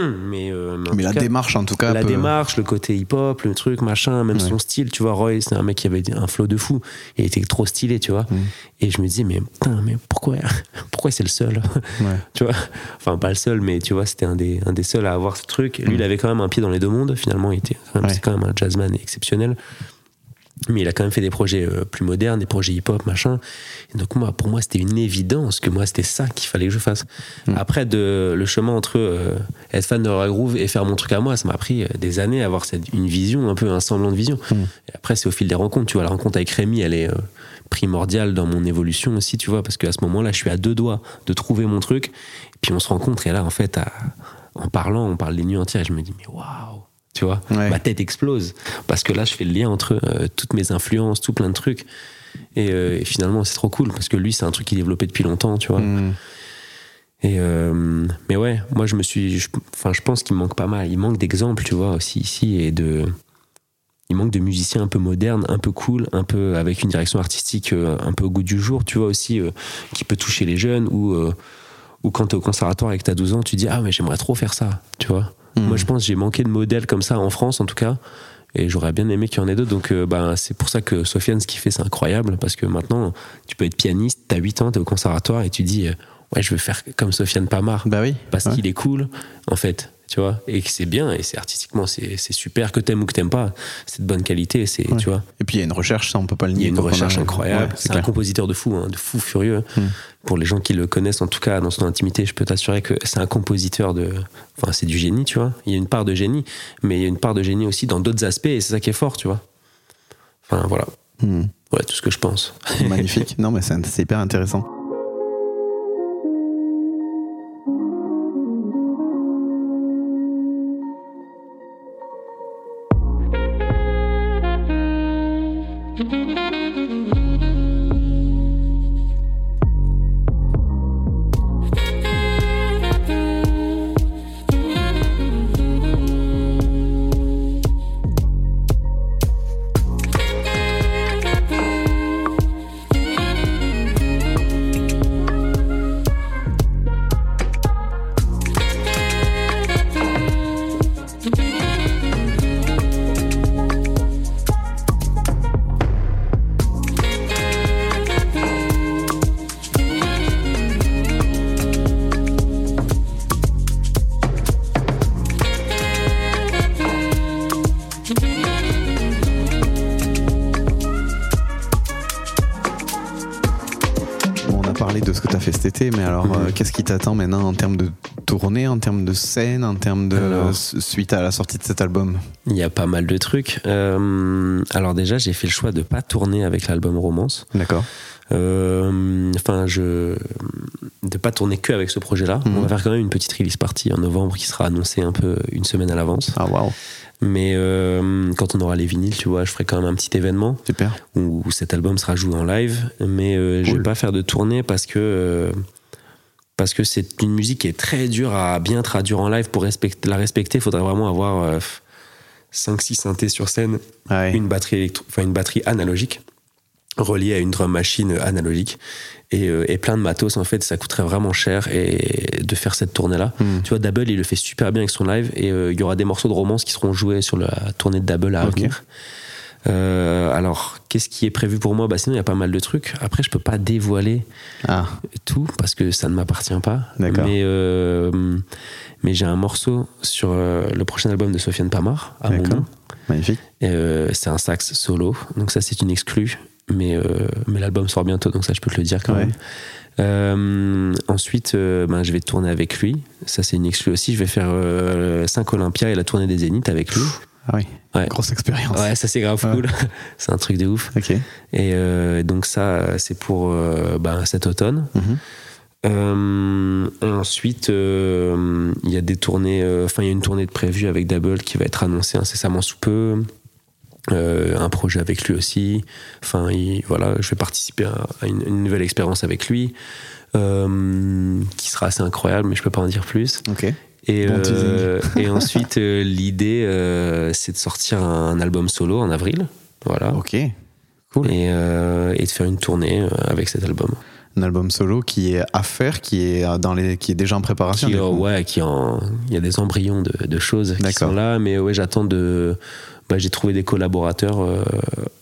mais, euh, mais Mais la cas, démarche, en tout cas. la démarche, le côté hip-hop, le truc, machin, même Ouais. son style, tu vois. Roy, c'est un mec qui avait un flow de fou. Il était trop stylé, tu vois. Mm. Et je me disais, mais putain, mais pourquoi, pourquoi c'est le seul? Ouais. tu vois? Enfin pas le seul mais tu vois c'était un des, un des seuls à avoir ce truc lui Mm. il avait quand même un pied dans les deux mondes finalement il était Ouais. c'est quand même un jazzman exceptionnel Mais il a quand même fait des projets euh, plus modernes, des projets hip-hop, machin. Et donc, moi, pour moi, c'était une évidence que moi, c'était ça qu'il fallait que je fasse. Mm. Après, de, le chemin entre euh, être fan de Rock Groove et faire mon truc à moi, ça m'a pris euh, des années à avoir cette, une vision, un peu un semblant de vision. Mm. Et après, c'est au fil des rencontres. Tu vois, la rencontre avec Rémi, elle est euh, primordiale dans mon évolution aussi, tu vois, parce qu'à ce moment-là, je suis à deux doigts de trouver mon truc. Et puis, on se rencontre. Et là, en fait, à- en parlant, on parle les nuits entières. Et je me dis, mais waouh! Tu vois, Ouais. ma tête explose. Parce que là, je fais le lien entre euh, toutes mes influences, tout plein de trucs. Et, euh, et finalement, c'est trop cool parce que lui, c'est un truc qu'il développait depuis longtemps, tu vois. Mm. Et euh, mais ouais, moi, je me suis. Enfin, je, pense qu'il manque pas mal. Il manque d'exemples, tu vois, aussi ici. Et de. Il manque de musiciens un peu modernes, un peu cool, un peu avec une direction artistique un peu au goût du jour, tu vois, aussi, qui peut toucher les jeunes ou. ou quand t'es au conservatoire et que t'as 12 ans, tu dis Ah, mais j'aimerais trop faire ça, tu vois. Mm. Moi, je pense que j'ai manqué de modèles comme ça en France, en tout cas. Et j'aurais bien aimé qu'il y en ait d'autres. Donc, euh, bah, c'est pour ça que Sofiane, ce qu'il fait, c'est incroyable. Parce que maintenant, tu peux être pianiste, t'as 8 ans, t'es au conservatoire et tu dis euh, Ouais, je veux faire comme Sofiane Pamar. Bah oui. Parce Ouais. qu'il est cool, en fait. Tu vois Et que c'est bien. Et c'est artistiquement, c'est super. Que t'aimes ou que t'aimes pas, c'est de bonne qualité. C'est, Ouais. tu vois Et puis il y a une recherche, ça on peut pas le il y nier. a une recherche incroyable. Ouais, c'est un compositeur de fou, hein, de fou furieux. Mm. Pour les gens qui le connaissent, en tout cas dans son intimité, je peux t'assurer que c'est un compositeur de. Enfin, c'est du génie, tu vois. Il y a une part de génie, mais il y a une part de génie aussi dans d'autres aspects, et c'est ça qui est fort, tu vois. Enfin, voilà. Mm. Ouais, tout ce que je pense. Magnifique. Non, mais c'est hyper intéressant. Fait mais alors Mhm. euh, qu'est-ce qui t'attend maintenant en termes de tournée, en termes de scène, en termes de Alors. suite à la sortie de cet album? Il y a pas mal de trucs. Euh, alors, déjà, j'ai fait le choix de pas tourner avec l'album Romance. D'accord. Euh, Enfin, je. de pas tourner que avec ce projet-là. Mhm. On va faire quand même une petite release party en novembre qui sera annoncée un peu une semaine à l'avance. Ah waouh, Mais euh, quand on aura les vinyles, tu vois, je ferai quand même un petit événement super. où cet album sera joué en live. Mais euh, je Cool. vais pas faire de tournée parce que euh, parce que c'est une musique qui est très dure à bien traduire en live. Pour respecter, la respecter, il faudrait vraiment avoir 5-6 synthés sur scène, ouais. une batterie électro- une batterie analogique reliée à une drum machine analogique et, euh, et plein de matos. En fait, ça coûterait vraiment cher et de faire cette tournée là. Mm. Tu vois, Double, il le fait super bien avec son live et euh, il y aura des morceaux de romance qui seront joués sur la tournée de Double à Ok. venir. Euh, alors, qu'est-ce qui est prévu pour moi? Bah, Sinon, il y a pas mal de trucs. Après, je peux pas dévoiler Ah, tout parce que ça ne m'appartient pas. D'accord. Mais, euh, mais j'ai un morceau sur le prochain album de Sofiane Pamar, à mon nom. magnifique. C'est un sax solo, donc ça c'est une exclue. Mais, euh, mais l'album sort bientôt, donc ça je peux te le dire quand Ouais. même. Euh, ensuite, euh, ben, je vais tourner avec lui. Ça c'est une exclue aussi. Je vais faire 5 Olympia et la tournée des Zéniths avec lui. Ah oui, Ouais. grosse expérience. Ouais, ça c'est grave Ouais. cool. c'est un truc de ouf. Ok. Et donc ça, c'est pour ben, cet automne. Mhm. Euh, ensuite, euh, il y a des tournées, euh, enfin, il y a une tournée de prévue avec Double qui va être annoncée incessamment sous peu. Euh, un projet avec lui aussi. Enfin, il- voilà, je vais participer à, à une, une nouvelle expérience avec lui euh, qui sera assez incroyable, mais je peux pas en dire plus. Ok. Et, Bon euh, et ensuite, l'idée, c'est de sortir un album solo en avril. Voilà. Ok. Cool. Et, et de faire une tournée avec cet album. Un album solo qui est à faire, qui est dans les, qui est déjà en préparation. Qui, ouais, qui en, il y a des embryons de, de choses qui sont là, mais ouais, j'attends de, bah, j'ai trouvé des collaborateurs euh,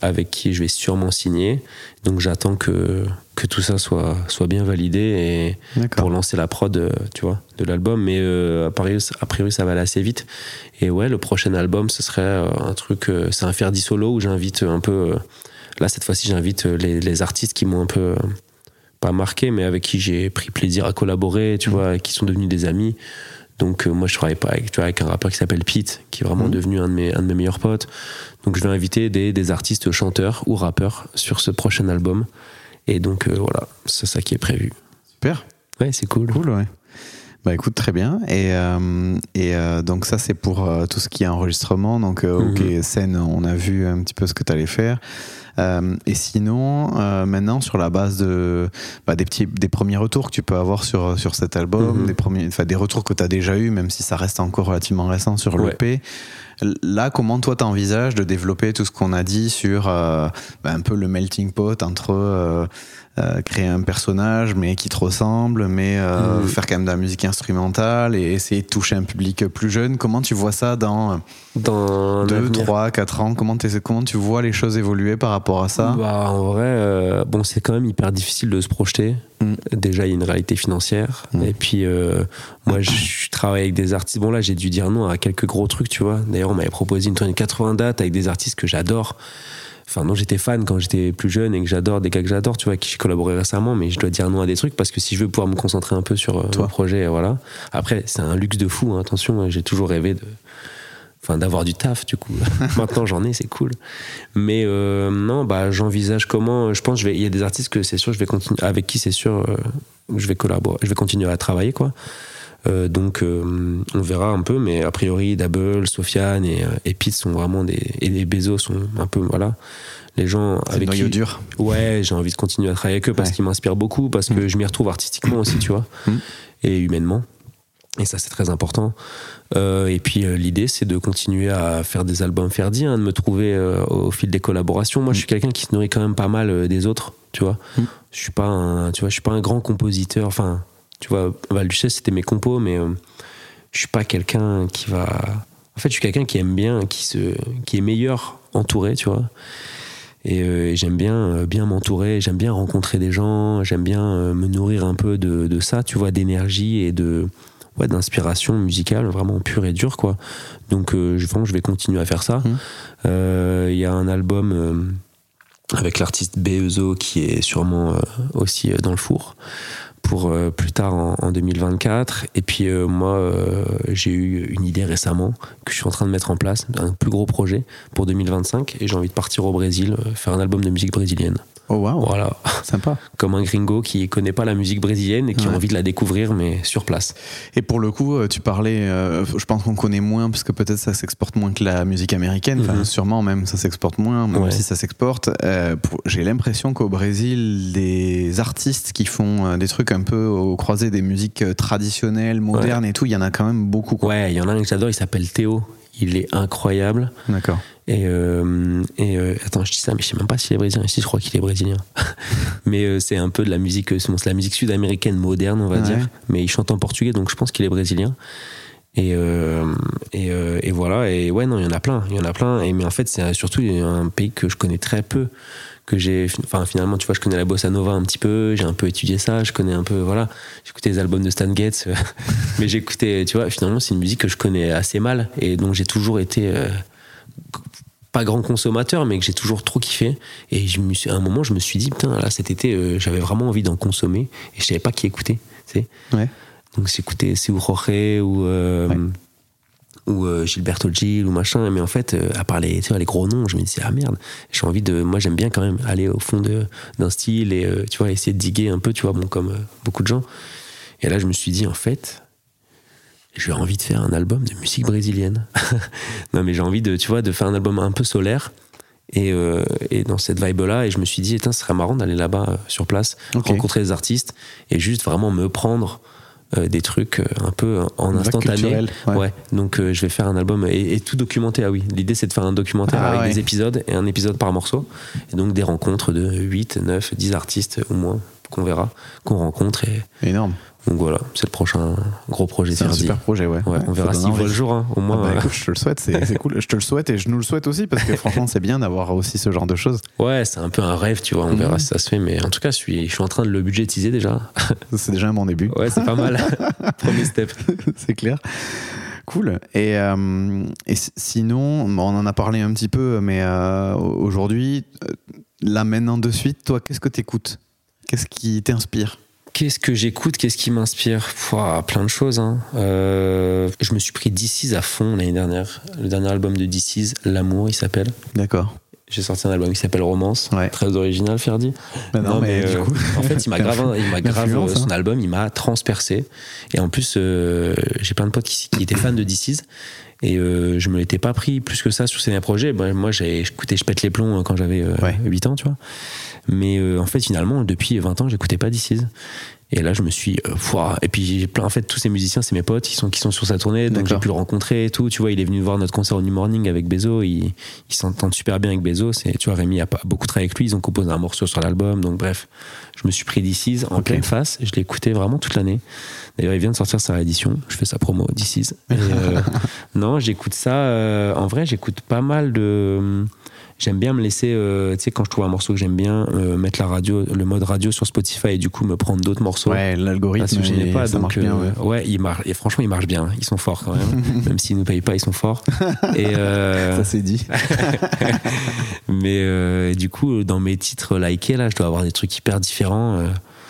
avec qui je vais sûrement signer. Donc j'attends que, que tout ça soit, soit bien validé et pour lancer la prod, euh, tu vois, de l'album. Mais euh, a, priori, a priori, ça va aller assez vite. Et ouais, le prochain album, ce serait euh, un truc, euh, c'est un Ferdi solo où j'invite un peu. euh, là, cette fois-ci, j'invite euh, les, les artistes qui m'ont un peu. euh, pas marqué, mais avec qui j'ai pris plaisir à collaborer, tu vois, qui sont devenus des amis. Donc euh, moi je travaille pas avec, tu vois, avec un rappeur qui s'appelle Pete, qui est vraiment Mhm. devenu un de, mes, un de mes meilleurs potes. Donc je vais inviter des, des artistes chanteurs ou rappeurs sur ce prochain album. Et donc euh, voilà, c'est ça qui est prévu. Super. Ouais, c'est cool. Cool, ouais. Bah écoute, très bien. Et, euh, et euh, donc ça, c'est pour euh, tout ce qui est enregistrement. Donc, euh, ok, scène, on a vu un petit peu ce que tu allais faire. Euh, et sinon, euh, maintenant, sur la base de, bah, des, petits, des premiers retours que tu peux avoir sur, sur cet album, Mhm. des, premiers, des retours que tu as déjà eu, même si ça reste encore relativement récent sur Ouais. l'EP, là, comment toi t'envisages de développer tout ce qu'on a dit sur euh, bah, un peu le melting pot entre euh, créer un personnage mais qui te ressemble, mais euh, Mhm. faire quand même de la musique instrumentale et essayer de toucher un public plus jeune. Comment tu vois ça dans Dans un 2, avenir- 3, 4 ans? Comment, comment tu vois les choses évoluer par rapport à ça? Bah, en vrai, euh, bon, c'est quand même hyper difficile de se projeter. Mm. Déjà, il y a une réalité financière. Mm. Et puis, moi, je, je travaille avec des artistes. Bon, là, j'ai dû dire non à quelques gros trucs, tu vois. D'ailleurs, on m'avait proposé une tournée de 80 dates avec des artistes que j'adore. Enfin, non, j'étais fan quand j'étais plus jeune et que j'adore, des gars que j'adore, tu vois, qui j'ai collaboré récemment, mais je dois dire non à des trucs parce que si je veux pouvoir me concentrer un peu sur euh, Toi. mon projet, voilà. Après, c'est un luxe de fou, hein, attention, j'ai toujours rêvé de. Enfin, d'avoir du taf, du coup. Maintenant, j'en ai, c'est cool. Mais euh, non, bah, j'envisage comment. Je pense, je vais. Il y a des artistes que c'est sûr, je vais continuer. Avec qui c'est sûr, euh, je vais collaborer, je vais continuer à travailler, quoi. Euh, donc, euh, on verra un peu, mais a priori, Double, Sofiane et, euh, et Pete sont vraiment des. Et les Bezos sont un peu. Voilà. Les gens C'est le avec noyau qui. dur. Ouais, j'ai envie de continuer à travailler avec eux parce Ouais. qu'ils m'inspirent beaucoup, parce que je m'y retrouve artistiquement aussi, tu vois, Mm. et humainement. Et ça, c'est très important. Euh, et puis, euh, l'idée, c'est de continuer à faire des albums Ferdi, hein, de me trouver euh, au fil des collaborations. Moi, je suis quelqu'un qui se nourrit quand même pas mal des autres, tu vois. Mm. Je suis pas un, tu vois, je suis pas un grand compositeur. Enfin, tu vois, Val Duchesse, c'était mes compos, mais euh, je suis pas quelqu'un qui va. En fait, je suis quelqu'un qui aime bien, qui se, qui est meilleur entouré, tu vois. Et euh, j'aime bien, euh, bien m'entourer, j'aime bien rencontrer des gens, j'aime bien euh, me nourrir un peu de, de ça, tu vois, d'énergie et de ouais, d'inspiration musicale vraiment pure et dure, quoi. Donc, euh, je, vraiment, je vais continuer à faire ça. Euh, Il y a un album euh, avec l'artiste Bezo qui est sûrement aussi dans le four pour euh, plus tard en, en 2024. Et puis euh, moi, euh, j'ai eu une idée récemment que je suis en train de mettre en place, un plus gros projet pour 2025. Et j'ai envie de partir au Brésil, faire un album de musique brésilienne. Oh waouh, Voilà, sympa. comme un gringo qui connaît pas la musique brésilienne et qui Ouais. a envie de la découvrir, mais sur place. Et pour le coup, euh, tu parlais, euh, je pense qu'on connaît moins, parce que peut-être ça s'exporte moins que la musique américaine, enfin Mhm. sûrement même ça s'exporte moins, même Ouais. si ça s'exporte. Euh, J'ai l'impression qu'au Brésil, des artistes qui font des trucs un peu au croisé des musiques traditionnelles, modernes et tout, il y en a quand même beaucoup. quoi. Ouais, il y en a un que j'adore, il s'appelle Théo. Il est incroyable. D'accord. Et, euh, et euh, attends, je dis ça, mais je sais même pas s'il est brésilien. Si, je crois qu'il est brésilien. mais euh, c'est un peu de la musique, c'est la musique sud-américaine moderne, on va dire. Mais il chante en portugais, donc je pense qu'il est brésilien. Et, et, et voilà. Et ouais, non, il y en a plein. Il y en a plein. Et, mais en fait, c'est surtout un pays que je connais très peu. Que j'ai, enfin, finalement, tu vois, je connais la bossa nova un petit peu. J'ai un peu étudié ça. Je connais un peu, voilà. J'écoutais les albums de Stan Getz. mais j'écoutais, tu vois, finalement, c'est une musique que je connais assez mal. Et donc, j'ai toujours été. euh, pas grand consommateur, mais que j'ai toujours trop kiffé. Et je me suis, à un moment, je me suis dit, putain, là, cet été, euh, j'avais vraiment envie d'en consommer. Et je savais pas qui écouter. Tu sais. Ouais. Donc j'écoutais Seu Jorge ou, euh, Ouais. Ou euh, Gilberto Gil ou machin. Mais en fait, euh, à part les, tu vois, les gros noms, je me disais, ah merde, j'ai envie de. Moi, j'aime bien quand même aller au fond d'un style et euh, tu vois, essayer de diguer un peu, tu vois, bon, comme beaucoup de gens. Et là, je me suis dit, en fait, j'ai envie de faire un album de musique brésilienne. non, mais j'ai envie de, tu vois, de faire un album un peu solaire. Et, euh, et dans cette vibe-là, et je me suis dit, ce serait marrant d'aller là-bas euh, sur place, rencontrer les artistes et juste vraiment me prendre euh, des trucs euh, un peu en instantané. ouais. Ouais. Donc euh, je vais faire un album et, et tout documenter. Ah oui, l'idée c'est de faire un documentaire Ah avec ouais. des épisodes et un épisode par morceau. Et donc des rencontres de 8, 9, 10 artistes ou moins. qu'on verra, qu'on rencontre. Et Énorme. Donc voilà, c'est le prochain gros projet C'est un super projet, ouais. Ouais, on verra s'il voit le jour. hein. Au Ah moins, bah, euh, écoute, je te le souhaite, c'est cool. Je te le souhaite et je nous le souhaite aussi parce que franchement, c'est bien d'avoir aussi ce genre de choses. ouais, c'est un peu un rêve, tu vois. On verra Mhm. si ça se fait, mais en tout cas, je suis, je suis en train de le budgétiser déjà. C'est déjà un bon début. Ouais, c'est pas mal. Premier step. c'est clair. Cool. Et, euh, et sinon, bon, on en a parlé un petit peu, mais euh, aujourd'hui, là maintenant de suite, toi, qu'est-ce que tu écoutes Qu'est-ce qui t'inspire? Qu'est-ce que j'écoute Qu'est-ce qui m'inspire? Plein de choses. hein. Euh, je me suis pris DC's à fond l'année dernière. Le dernier album de DC's, L'amour, il s'appelle. D'accord. J'ai sorti un album qui s'appelle Romance. Ouais. Très original, Ferdi. Bah non, mais, euh, coup, en fait, il m'a grave, il m'a grave son hein. album, il m'a transpercé. Et en plus, euh, j'ai plein de potes qui, qui étaient fans de DC's. Et euh, je me l'étais pas pris plus que ça sur ces projets. Bah, moi, j'ai écouté Je pète les plombs euh, quand j'avais euh, Ouais. 8 ans, tu vois. Mais euh, en fait, finalement, depuis 20 ans, j'écoutais pas DC's. Et là, je me suis. euh, et puis, j'ai plein, en fait, tous ces musiciens, c'est mes potes qui sont, qui sont sur sa tournée. Donc, j'ai pu le rencontrer et tout. Tu vois, il est venu voir notre concert au New Morning avec Bezo. Il, il s'entend super bien avec Bezo. C'est, tu vois, Rémi a pas beaucoup travaillé avec lui. Ils ont composé un morceau sur l'album. Donc, bref, je me suis pris DC's en pleine face. Je l'ai écouté vraiment toute l'année. D'ailleurs, il vient de sortir sa réédition. Je fais sa promo, DC's. Euh, non, j'écoute ça. euh, en vrai, j'écoute pas mal de. J'aime bien me laisser, euh, tu sais, quand je trouve un morceau que j'aime bien, euh, mettre la radio, le mode radio sur Spotify et du coup me prendre d'autres morceaux. Ouais, l'algorithme, pas, ça donc marche bien. euh, ouais. ouais, il marche. Et franchement, il marche bien. Ils sont forts quand même. même s'ils nous payent pas, ils sont forts. Et Ça c'est dit. mais du coup, dans mes titres likés là, je dois avoir des trucs hyper différents.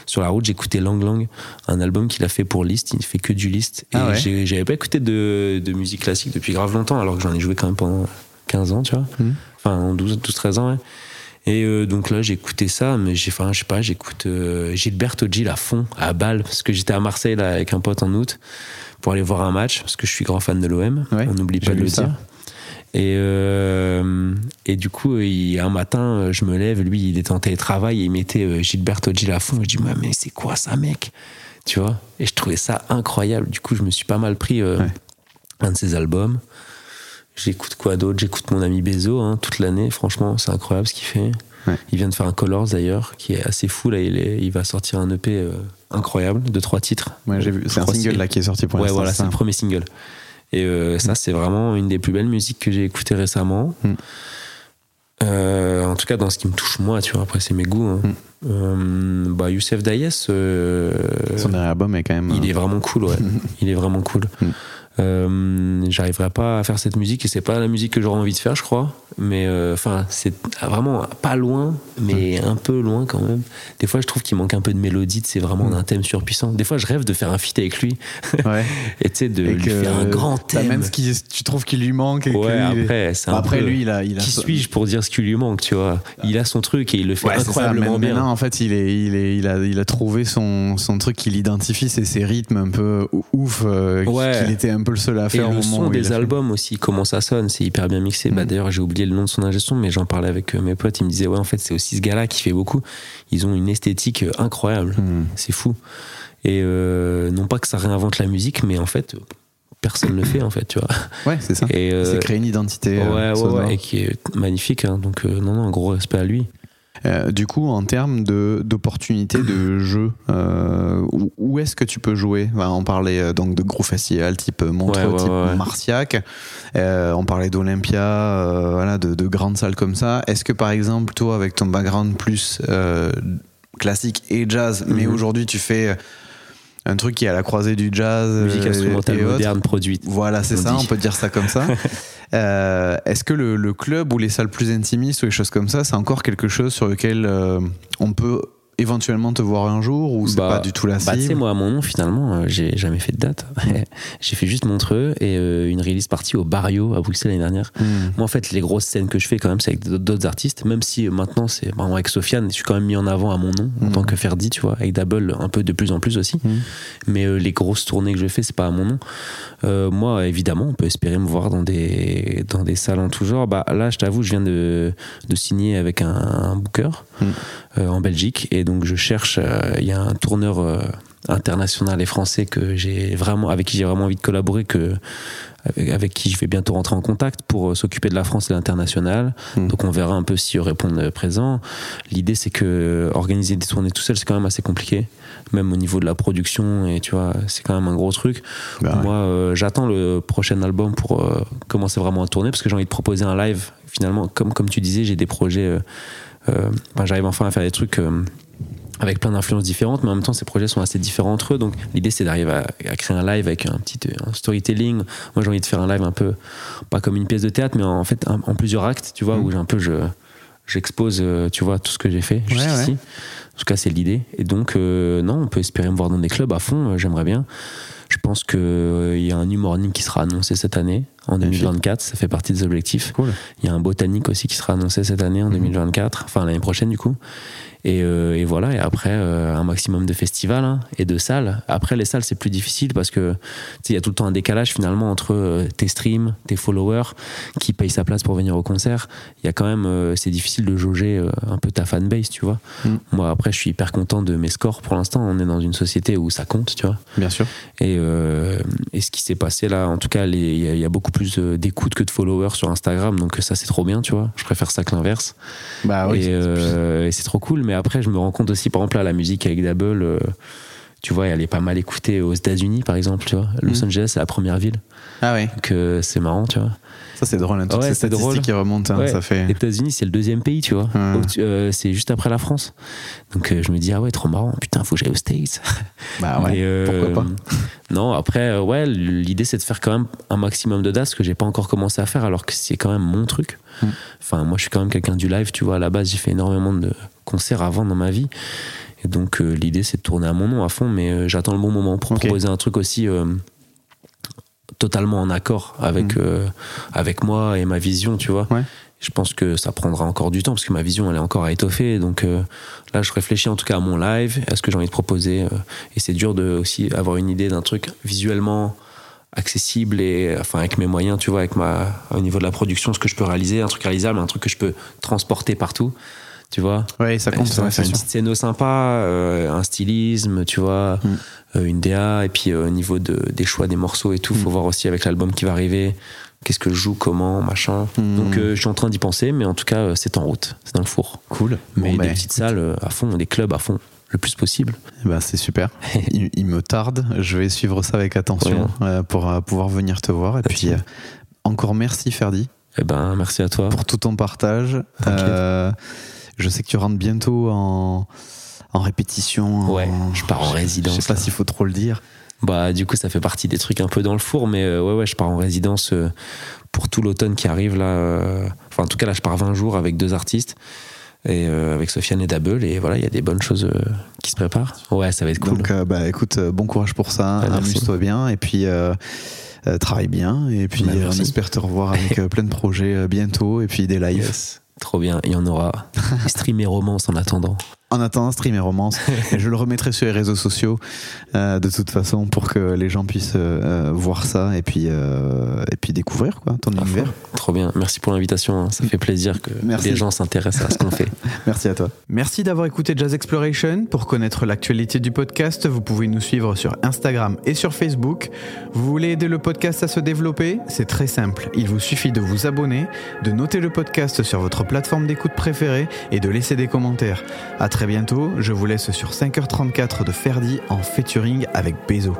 sur la route, j'écoutais Lang Lang, un album qu'il a fait pour List. Il fait que du List. Et Ah ouais. j'avais pas écouté de, de musique classique depuis grave longtemps, alors que j'en ai joué quand même pendant 15 ans, tu vois. Mhm. Enfin, 12, 12, 13 ans, ouais. Et euh, donc là, écouté ça, mais j'ai, enfin, je sais pas, j'écoute euh, Gilberto Gil à fond, à Bâle, parce que j'étais à Marseille là, avec un pote en août pour aller voir un match, parce que je suis grand fan de l'OM. Ouais, On n'oublie pas de le ça. dire. Et, euh, et du coup, il- un matin, euh, je me lève, lui, il était en télétravail et il mettait Gilberto Gil à fond. Je dis, mais, mais c'est quoi ça, mec? Tu vois? Et je trouvais ça incroyable. Du coup, je me suis pas mal pris Ouais. un de ses albums. J'écoute quoi d'autre? J'écoute mon ami Bezo hein, toute l'année. Franchement, c'est incroyable ce qu'il fait. Ouais. Il vient de faire un Colors d'ailleurs, qui est assez fou. Là, il, est- il va sortir un EP euh, incroyable de trois titres. Ouais, j'ai vu. Je C'est un single là qui est sorti pour Ouais, voilà, c'est le premier single. Et euh, ça, c'est vraiment une des plus belles musiques que j'ai écoutées récemment. Mm. Euh, en tout cas, dans ce qui me touche moi, tu vois. Après, c'est mes goûts. hein. Mm. Euh, bah, Youssef euh, Son dernier album est quand même. il est vraiment cool, ouais. il est vraiment cool. Mm. Euh, J'arriverai pas à faire cette musique et c'est pas la musique que j'aurais envie de faire, je crois. Mais euh, enfin, c'est vraiment pas loin, mais Mm. un peu loin quand même. Des fois, je trouve qu'il manque un peu de mélodie. C'est vraiment Mm. un thème surpuissant. Des fois, je rêve de faire un feat avec lui Ouais. et tu sais de Et lui faire un grand thème. T'amènes ce qui, tu trouves qu'il lui manque. Et Ouais, il après, c'est un Après, peu- lui, il a. Il a Qui son- suis-je pour dire ce qui lui manque, tu vois? Il a son truc et il le fait Ouais, ça. incroyablement Maintenant, bien. en fait, il, est, il, est, il, a, il a trouvé son, son truc qu'il identifie, c'est ses rythmes un peu ouf, euh, Ouais. qu'il était un peu le seul à Et faire au le son des fait. albums aussi, comment ça sonne, c'est hyper bien mixé. Bah, Mm. D'ailleurs, j'ai oublié le nom de son ingé son, mais j'en parlais avec euh, mes potes. Ils me disaient, ouais, en fait, c'est aussi ce gars-là qui fait beaucoup. Ils ont une esthétique euh, incroyable. Hmm. C'est fou. Et euh, non pas que ça réinvente la musique, mais en fait, personne ne le fait, en fait, tu vois. Ouais, c'est ça. Et, euh, C'est créer une identité. ouais, euh, ouais, ouais, et qui est magnifique. hein. donc, euh, non, non, un gros respect à lui. Euh, du coup, en termes d'opportunités de jeu, euh, où, où est-ce que tu peux jouer? Enfin, On parlait euh, donc de gros festivals type Montreux, Ouais, ouais, type ouais. Marciac. Euh, on parlait d'Olympia, voilà, de, de grandes salles comme ça. Est-ce que par exemple, toi, avec ton background plus classique et jazz, mais Mhm. aujourd'hui tu fais un truc qui est à la croisée du jazz, Musique euh, instrumentale et moderne produite. Voilà, c'est ça, dit. on peut dire ça comme ça. Euh, Est-ce que le, le club ou les salles plus intimistes ou les choses comme ça, c'est encore quelque chose sur lequel euh, on peut éventuellement te voir un jour ou c'est Bah, pas du tout la Bah, tu sais, cible moi, à mon nom, finalement, euh, j'ai jamais fait de date. j'ai fait juste Montreux et euh, une release partie au Barrio à Bruxelles l'année dernière. Hmm. Moi, en fait, les grosses scènes que je fais, quand même, c'est avec d'autres- artistes. Même si euh, maintenant, c'est vraiment avec Sofiane, je suis quand même mis en avant à mon nom en Mhm. tant que Ferdi, tu vois, avec Double un peu de plus en plus aussi. Mhm. Mais euh, les grosses tournées que je fais, c'est pas à mon nom. Moi, évidemment, on peut espérer me voir dans des, dans des salles en tout genre. Bah, là, je t'avoue, je viens de, de signer avec un, un booker en Belgique. Et donc, je cherche. euh, Il y a un tourneur euh, international et français que j'ai vraiment, avec qui j'ai vraiment envie de collaborer, que, avec, avec qui je vais bientôt rentrer en contact pour euh, s'occuper de la France et l'international. Mm. Donc on verra un peu s'ils répondent présent. L'idée c'est que organiser des tournées tout seul c'est quand même assez compliqué, même au niveau de la production et tu vois c'est quand même un gros truc. Bah ouais. Moi euh, j'attends le prochain album pour euh, commencer vraiment à tourner parce que j'ai envie de proposer un live. Finalement comme comme tu disais j'ai des projets. euh, euh, j'arrive enfin à faire des trucs. euh, avec plein d'influences différentes, mais en même temps, ces projets sont assez différents entre eux. Donc, l'idée, c'est d'arriver à, à créer un live avec un petit un storytelling. Moi, j'ai envie de faire un live un peu, pas comme une pièce de théâtre, mais en fait, un- en plusieurs actes, tu vois, Mhm. où j'ai un peu, je, j'expose, euh, tu vois, tout ce que j'ai fait Ouais, jusqu'ici. ouais. En tout cas, c'est l'idée. Et donc, euh, non, on peut espérer me voir dans des clubs à fond. J'aimerais bien. Je pense qu'il y a un New Morning qui sera annoncé cette année, en Magnifique. 2024. Ça fait partie des objectifs. Cool. Il y a un botanique aussi qui sera annoncé cette année, en Mhm. 2024, enfin l'année prochaine du coup. Et, euh, et voilà, et après euh, un maximum de festivals hein, et de salles. Après les salles c'est plus difficile parce que il y a tout le temps un décalage finalement entre euh, tes streams, tes followers qui payent sa place pour venir au concert. Il y a quand même, c'est difficile de jauger un peu ta fanbase, tu vois. Mm. Moi après je suis hyper content de mes scores pour l'instant. On est dans une société où ça compte, tu vois. Bien sûr. Et, et ce qui s'est passé là, en tout cas, y, il y a beaucoup plus d'écoute que de followers sur Instagram, donc ça c'est trop bien, tu vois. Je préfère ça que l'inverse. Bah oui. et c'est- euh, et c'est trop cool. Mais après, je me rends compte aussi, par exemple, là, la musique avec Double, euh, tu vois, elle est pas mal écoutée aux États-Unis, par exemple, tu vois. Los Mm. Angeles, c'est la première ville, Ah oui. donc euh, c'est marrant, tu vois. Ça c'est drôle. Hein, toutes Ouais, ces c'est drôle. qui remontent. hein, Ouais. Ça fait. Les États-Unis, c'est le deuxième pays, tu vois. Ouais. Euh, c'est juste après la France. Donc euh, je me dis, ah ouais, trop marrant, putain, faut que j'aille aux States. Bah ouais. Euh, Pourquoi pas. Non, après, ouais, l'idée c'est de faire quand même un maximum de dates, ce que j'ai pas encore commencé à faire, alors que c'est quand même mon truc. Mm. Enfin, moi je suis quand même quelqu'un du live, tu vois, à la base j'ai fait énormément de concerts avant dans ma vie. Et donc l'idée c'est de tourner à mon nom à fond, mais j'attends le bon moment pour proposer un truc aussi totalement en accord avec, Mm. euh, avec moi et ma vision, tu vois. Ouais. Je pense que ça prendra encore du temps parce que ma vision elle est encore à étoffer. Donc euh, là, je réfléchis en tout cas à mon live, à ce que j'ai envie de proposer. euh, et c'est dur de aussi avoir une idée d'un truc visuellement accessible et enfin avec mes moyens, tu vois, avec ma au niveau de la production, ce que je peux réaliser, un truc réalisable, un truc que je peux transporter partout. Tu vois, Ouais, ça compte. ça faire une petite scéno sympa, euh, un stylisme, tu vois, Mm. euh, une DA, et puis euh, au niveau de, des choix des morceaux et tout, faut Mm. voir aussi avec l'album qui va arriver, qu'est-ce que je joue, comment, machin. Mm. Donc je suis en train d'y penser, mais en tout cas, c'est en route, c'est dans le four. Cool. Mais Bon, des bah, petites salles à fond, des clubs à fond, le plus possible. Bah, c'est super. il, il me tarde. Je vais suivre ça avec attention pour pouvoir venir te voir. Et puis, encore merci, Ferdi, Eh ben, merci à toi. pour tout ton partage. Euh, je sais que tu rentres bientôt en, en répétition. en- Ouais, je pars en résidence, Je sais pas s'il faut trop le dire. Bah, du coup, ça fait partie des trucs un peu dans le four, mais euh, ouais, ouais, je pars en résidence euh, pour tout l'automne qui arrive là. euh, Enfin, en tout cas, là, je pars 20 jours avec deux artistes. Et euh, avec Sofiane et Double, et voilà, il y a des bonnes choses euh, qui se préparent. Ouais, ça va être cool. Donc, euh, bah, écoute, bon courage pour ça. Amuse-toi bien. Et puis. travaille bien et puis Bah, on espère te revoir avec plein de projets bientôt et puis des lives. Yes. Trop bien, il y en aura. Stream et romance en attendant. En attendant, stream et romance. Et je le remettrai sur les réseaux sociaux euh, de toute façon pour que les gens puissent euh, voir ça et puis, euh, et puis découvrir quoi, ton À univers. fond. Trop bien, merci pour l'invitation. hein. Ça fait plaisir que Merci. les gens s'intéressent à ce qu'on fait. Merci à toi. Merci d'avoir écouté Jazz Exploration. Pour connaître l'actualité du podcast, vous pouvez nous suivre sur Instagram et sur Facebook. Vous voulez aider le podcast à se développer? C'est très simple. Il vous suffit de vous abonner, de noter le podcast sur votre plateforme d'écoute préférée et de laisser des commentaires. À très bientôt. Je vous laisse sur 5h34 de Ferdi en featuring avec Bezo.